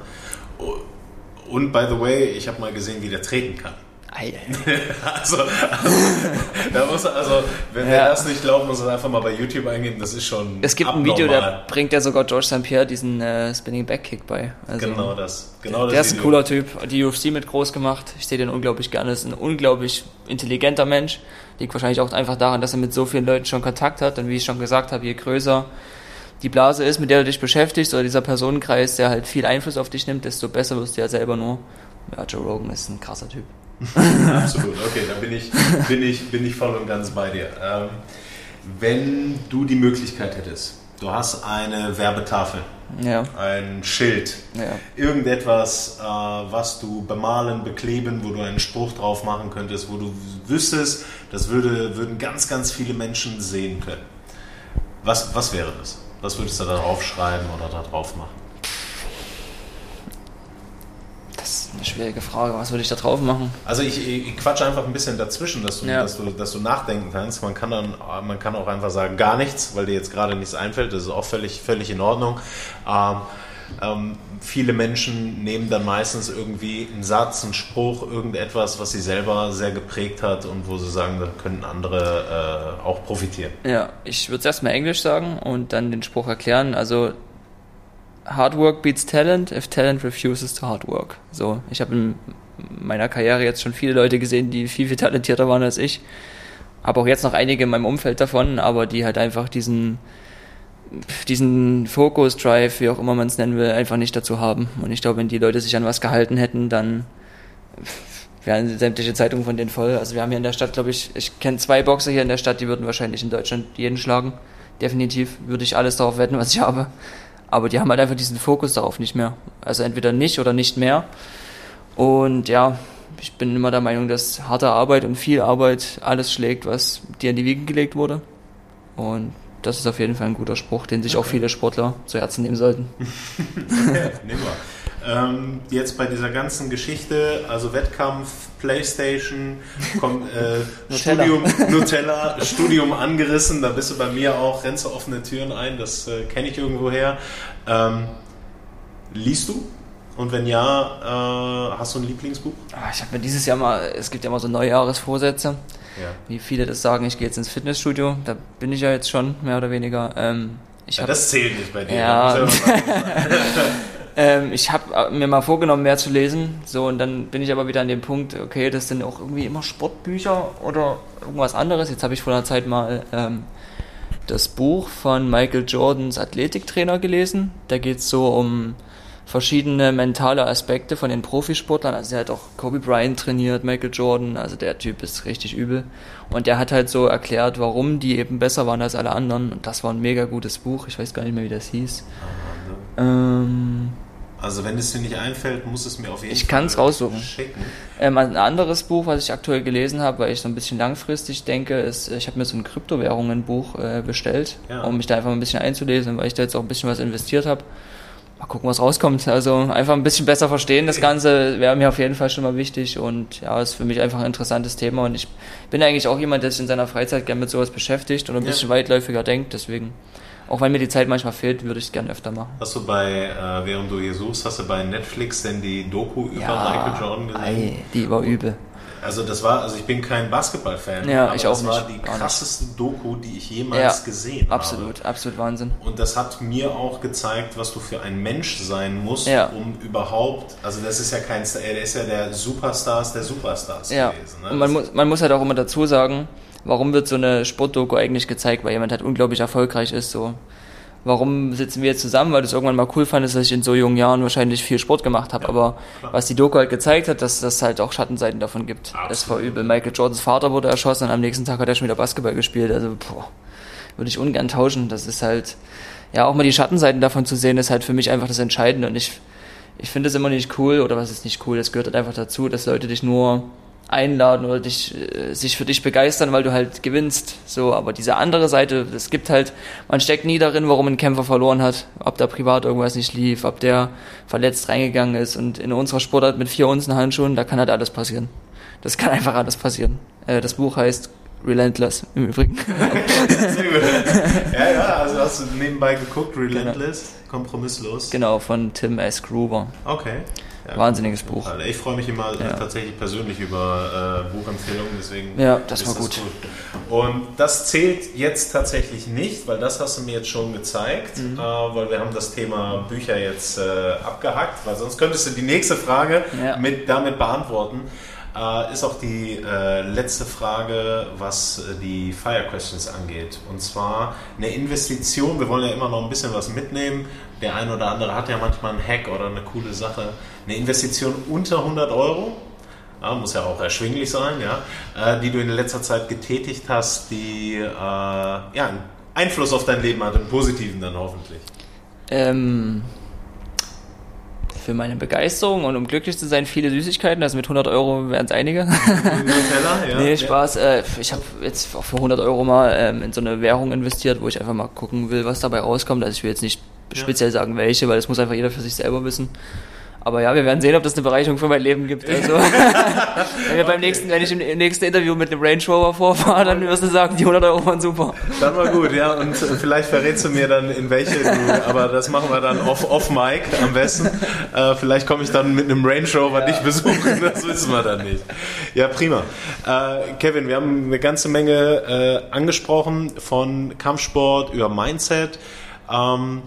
Und by the way, ich habe mal gesehen, wie der treten kann. Ei. Also, da muss er- also wenn Ja. wer das nicht glaubt, muss er einfach mal bei YouTube eingeben. Das ist schon Es gibt ein abnormal. Video, der bringt ja sogar George St. Pierre diesen äh, Spinning Back Kick bei. Also, Genau das. Genau das der ist ein cooler Typ, die UFC mit groß gemacht. Ich sehe den unglaublich gerne. Ist ein unglaublich intelligenter Mensch. Liegt wahrscheinlich auch einfach daran, dass er mit so vielen Leuten schon Kontakt hat. Und wie ich schon gesagt habe, je größer die Blase ist, mit der du dich beschäftigst, oder dieser Personenkreis, der halt viel Einfluss auf dich nimmt, desto besser wirst du ja selber nur. Ja, Joe Rogan ist ein krasser Typ. Absolut, okay, da bin ich, bin ich, bin ich voll und ganz bei dir. Ähm, wenn du die Möglichkeit hättest, du hast eine Werbetafel, Ja, ein Schild, ja. irgendetwas, äh, was du bemalen, bekleben, wo du einen Spruch drauf machen könntest, wo du wüsstest, das würde, würden ganz, ganz viele Menschen sehen können. Was, was wäre das? Was würdest du da drauf schreiben oder da drauf machen? Das ist eine schwierige Frage. Was würde ich da drauf machen? Also ich, ich quatsche einfach ein bisschen dazwischen, dass du, Ja. dass, du, dass du nachdenken kannst. Man kann dann, man kann auch einfach sagen, gar nichts, weil dir jetzt gerade nichts einfällt. Das ist auch völlig, völlig in Ordnung. Ähm, ähm, viele Menschen nehmen dann meistens irgendwie einen Satz, einen Spruch, irgendetwas, was sie selber sehr geprägt hat und wo sie sagen, da können andere äh, auch profitieren. Ja, ich würde es erstmal Englisch sagen und dann den Spruch erklären. Also, Hard work beats talent if talent refuses to hard work. So, ich habe in meiner Karriere jetzt schon viele Leute gesehen, die viel, viel talentierter waren als ich. Habe auch jetzt noch einige in meinem Umfeld davon, aber die halt einfach diesen, diesen Fokus, Drive, wie auch immer man es nennen will, einfach nicht dazu haben. Und ich glaube, wenn die Leute sich an was gehalten hätten, dann wären sämtliche Zeitungen von denen voll. Also wir haben hier in der Stadt, glaube ich, ich kenne zwei Boxer hier in der Stadt, die würden wahrscheinlich in Deutschland jeden schlagen. Definitiv würde ich alles darauf wetten, was ich habe. Aber die haben halt einfach diesen Fokus darauf nicht mehr. Also entweder nicht oder nicht mehr. Und ja, ich bin immer der Meinung, dass harte Arbeit und viel Arbeit alles schlägt, was dir in die Wiege gelegt wurde. Und das ist auf jeden Fall ein guter Spruch, den sich auch viele Sportler zu Herzen nehmen sollten. Okay, nehmen wir. Ähm, jetzt bei dieser ganzen Geschichte, also Wettkampf, Playstation, kommt, äh, Nutella. Studium, Nutella, Studium angerissen, da bist du bei mir auch, rennst du offene Türen ein, das äh, kenne ich irgendwoher. Ähm, liest du? Und wenn ja, äh, hast du ein Lieblingsbuch? Ah, Ich habe mir dieses Jahr mal, es gibt ja immer so Neujahresvorsätze, Ja. wie viele das sagen, ich gehe jetzt ins Fitnessstudio, da bin ich ja jetzt schon, mehr oder weniger. Ähm, ja das zählt nicht bei dir. Ja. ähm, ich hab mir mal vorgenommen, mehr zu lesen, so und dann bin ich aber wieder an dem Punkt, okay, das sind auch irgendwie immer Sportbücher oder irgendwas anderes. Jetzt habe ich vor einer Zeit mal ähm, das Buch von Michael Jordans Athletiktrainer gelesen. Da geht es so um verschiedene mentale Aspekte von den Profisportlern. Also er hat auch Kobe Bryant trainiert, Michael Jordan, also der Typ ist richtig übel. Und der hat halt so erklärt, warum die eben besser waren als alle anderen. Und das war ein mega gutes Buch. Ich weiß gar nicht mehr, wie das hieß. Ähm, Also wenn es dir nicht einfällt, muss es mir auf jeden Ich Fall kann's raussuchen. schicken. Ähm, ein anderes Buch, was ich aktuell gelesen habe, weil ich so ein bisschen langfristig denke, ist, ich habe mir so ein Kryptowährungen-Buch äh, bestellt, Ja. um mich da einfach ein bisschen einzulesen, weil ich da jetzt auch ein bisschen was investiert habe. Mal gucken, was rauskommt. Also einfach ein bisschen besser verstehen, das Ganze wäre mir auf jeden Fall schon mal wichtig und ja, ist für mich einfach ein interessantes Thema und ich bin eigentlich auch jemand, der sich in seiner Freizeit gerne mit sowas beschäftigt und ein Ja. bisschen weitläufiger denkt, deswegen auch wenn mir die Zeit manchmal fehlt, würde ich es gerne öfter machen. Hast du bei, äh, während du hier suchst, hast du bei Netflix denn die Doku über ja, Michael Jordan gesehen? Ei, die war übel. Also das war, also ich bin kein Basketballfan, ja, aber ich auch das nicht. war die krasseste Doku, die ich jemals ja, gesehen habe. Absolut, absolut Wahnsinn. Und das hat mir auch gezeigt, was du für ein Mensch sein musst, ja. um überhaupt, also das ist ja kein, der ist ja der Superstars der Superstars ja. gewesen. Ne? Und man muss, man muss halt auch immer dazu sagen, warum wird so eine Sportdoku eigentlich gezeigt, weil jemand halt unglaublich erfolgreich ist, so warum sitzen wir jetzt zusammen, weil du es irgendwann mal cool fandest, dass ich in so jungen Jahren wahrscheinlich viel Sport gemacht habe. Ja, aber klar. was die Doku halt gezeigt hat, dass das halt auch Schattenseiten davon gibt. Absolut. Das war übel. Michael Jordans Vater wurde erschossen und am nächsten Tag hat er schon wieder Basketball gespielt. Also, boah, würde ich ungern tauschen. Das ist halt, ja, auch mal die Schattenseiten davon zu sehen, ist halt für mich einfach das Entscheidende. Und ich, ich finde es immer nicht cool, oder was ist nicht cool, das gehört halt einfach dazu, dass Leute dich nur einladen oder dich, äh, sich für dich begeistern, weil du halt gewinnst. So, aber diese andere Seite, es gibt halt, man steckt nie darin, warum ein Kämpfer verloren hat, ob da privat irgendwas nicht lief, ob der verletzt reingegangen ist. Und in unserer Sportart mit vier Unzen Handschuhen, da kann halt alles passieren. Das kann einfach alles passieren. Äh, das Buch heißt Relentless im Übrigen. ja, ja, also hast du nebenbei geguckt, Relentless, genau. kompromisslos. Genau, von Tim S. Gruber. Okay. Ja, Wahnsinniges Buch. Ich freue mich immer ja. tatsächlich persönlich über äh, Buchempfehlungen, deswegen. Ja, das war gut. gut. Und das zählt jetzt tatsächlich nicht, weil das hast du mir jetzt schon gezeigt, mhm. äh, weil wir haben das Thema Bücher jetzt äh, abgehackt, weil sonst könntest du die nächste Frage ja. mit, damit beantworten. Äh, ist auch die äh, letzte Frage, was äh, die Fire Questions angeht. Und zwar eine Investition. Wir wollen ja immer noch ein bisschen was mitnehmen. Der eine oder andere hat ja manchmal einen Hack oder eine coole Sache. Eine Investition unter 100 Euro. Ja, muss ja auch erschwinglich sein, ja, äh, die du in letzter Zeit getätigt hast, die äh, ja, einen Einfluss auf dein Leben hat, einen positiven dann hoffentlich. Ähm, für meine Begeisterung und um glücklich zu sein, viele Süßigkeiten. Also mit 100 Euro wären es einige. Nutella, ja. nee, Spaß. Äh, ich habe jetzt auch für 100 Euro mal ähm, in so eine Währung investiert, wo ich einfach mal gucken will, was dabei rauskommt. Also ich will jetzt nicht speziell sagen, welche, weil das muss einfach jeder für sich selber wissen. Aber ja, wir werden sehen, ob das eine Bereicherung für mein Leben gibt. Also, wenn, wir beim nächsten, wenn ich im nächsten Interview mit einem Range Rover vorfahre, dann wirst du sagen, die 100 Euro waren super. Dann war gut, ja. Und vielleicht verrätst du mir dann, in welche du, aber das machen wir dann off, off Mic am besten. Äh, vielleicht komme ich dann mit einem Range Rover ja. dich besuchen, das wissen wir dann nicht. Ja, prima. Äh, Kevin, wir haben eine ganze Menge äh, angesprochen von Kampfsport über Mindset. Ähm,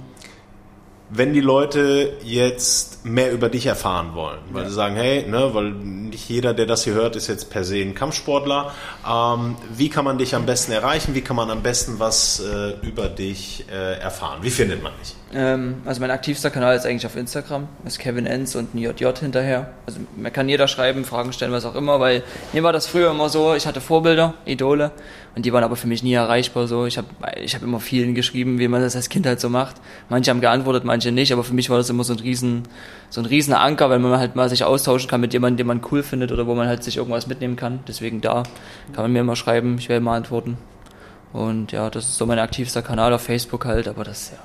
wenn die Leute jetzt mehr über dich erfahren wollen, weil ja. sie sagen, hey, ne, weil nicht jeder, der das hier hört, ist jetzt per se ein Kampfsportler. Ähm, wie kann man dich am besten erreichen? Wie kann man am besten was äh, über dich äh, erfahren? Wie findet man dich? Ähm, also mein aktivster Kanal ist eigentlich auf Instagram, ist Kevin Enz und ein JJ hinterher. Also man kann jeder schreiben, Fragen stellen, was auch immer, weil mir war das früher immer so, ich hatte Vorbilder, Idole und die waren aber für mich nie erreichbar so. Ich habe ich hab immer vielen geschrieben, wie man das als Kind halt so macht. Manche haben geantwortet, manche nicht, aber für mich war das immer so ein riesen, so ein riesen Anker, weil man halt mal sich austauschen kann mit jemandem, den man cool findet oder wo man halt sich irgendwas mitnehmen kann. Deswegen da kann man mir immer schreiben, ich werde mal antworten. Und ja, das ist so mein aktivster Kanal auf Facebook halt, aber das ja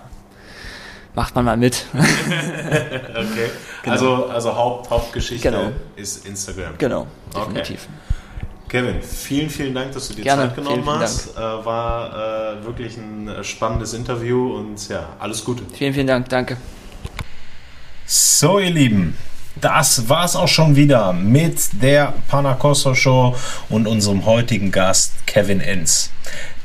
macht man mal mit. okay. Genau. Also, also Haupt, Hauptgeschichte genau. ist Instagram. Genau, definitiv. Okay. Kevin, vielen, vielen Dank, dass du dir Gerne. Zeit genommen vielen, vielen hast. Äh, war äh, wirklich ein äh, spannendes Interview und ja, alles Gute. Vielen, vielen Dank, danke. So, ihr Lieben, das war's auch schon wieder mit der Panacosto Show und unserem heutigen Gast Kevin Enz.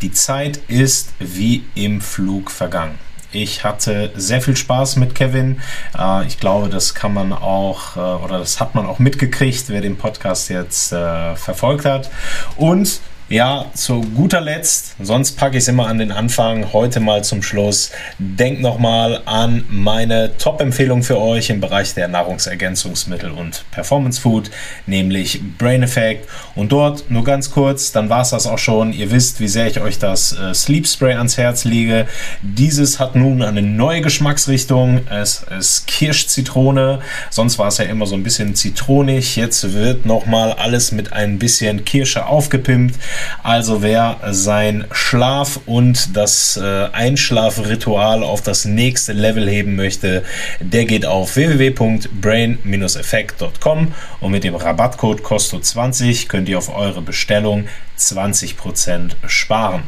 Die Zeit ist wie im Flug vergangen. Ich hatte sehr viel Spaß mit Kevin. Äh, ich glaube, das kann man auch äh, oder das hat man auch mitgekriegt, wer den Podcast jetzt äh, verfolgt hat. Und ja, zu guter Letzt, sonst packe ich es immer an den Anfang, heute mal zum Schluss. Denkt nochmal an meine Top-Empfehlung für euch im Bereich der Nahrungsergänzungsmittel und Performance Food, nämlich Brain Effect. Und dort nur ganz kurz, dann war es das auch schon. Ihr wisst, wie sehr ich euch das äh, Sleep Spray ans Herz lege. Dieses hat nun eine neue Geschmacksrichtung. Es ist Kirschzitrone. Sonst war es ja immer so ein bisschen zitronig. Jetzt wird nochmal alles mit ein bisschen Kirsche aufgepimpt. Also wer sein Schlaf und das äh, Einschlafritual auf das nächste Level heben möchte, der geht auf www.brain-effekt.com und mit dem Rabattcode COSTO20 könnt ihr auf eure Bestellung 20% sparen.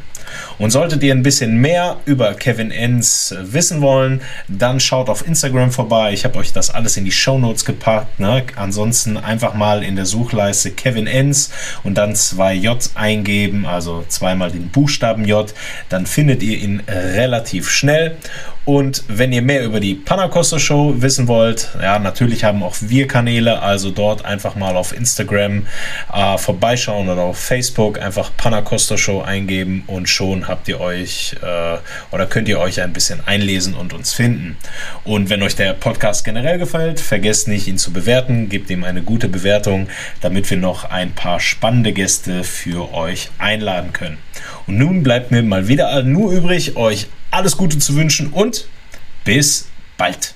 Und solltet ihr ein bisschen mehr über Kevin Enns wissen wollen, dann schaut auf Instagram vorbei. Ich habe euch das alles in die Show Notes gepackt. Ne? Ansonsten einfach mal in der Suchleiste Kevin Enns und dann zwei J eingeben, also zweimal den Buchstaben J. Dann findet ihr ihn relativ schnell. Und wenn ihr mehr über die Panacosta Show wissen wollt, ja, natürlich haben auch wir Kanäle, also dort einfach mal auf Instagram äh, vorbeischauen oder auf Facebook einfach Panacosta Show eingeben und schon habt ihr euch äh, oder könnt ihr euch ein bisschen einlesen und uns finden. Und wenn euch der Podcast generell gefällt, vergesst nicht, ihn zu bewerten, gebt ihm eine gute Bewertung, damit wir noch ein paar spannende Gäste für euch einladen können. Und nun bleibt mir mal wieder nur übrig, euch alles Gute zu wünschen und bis bald.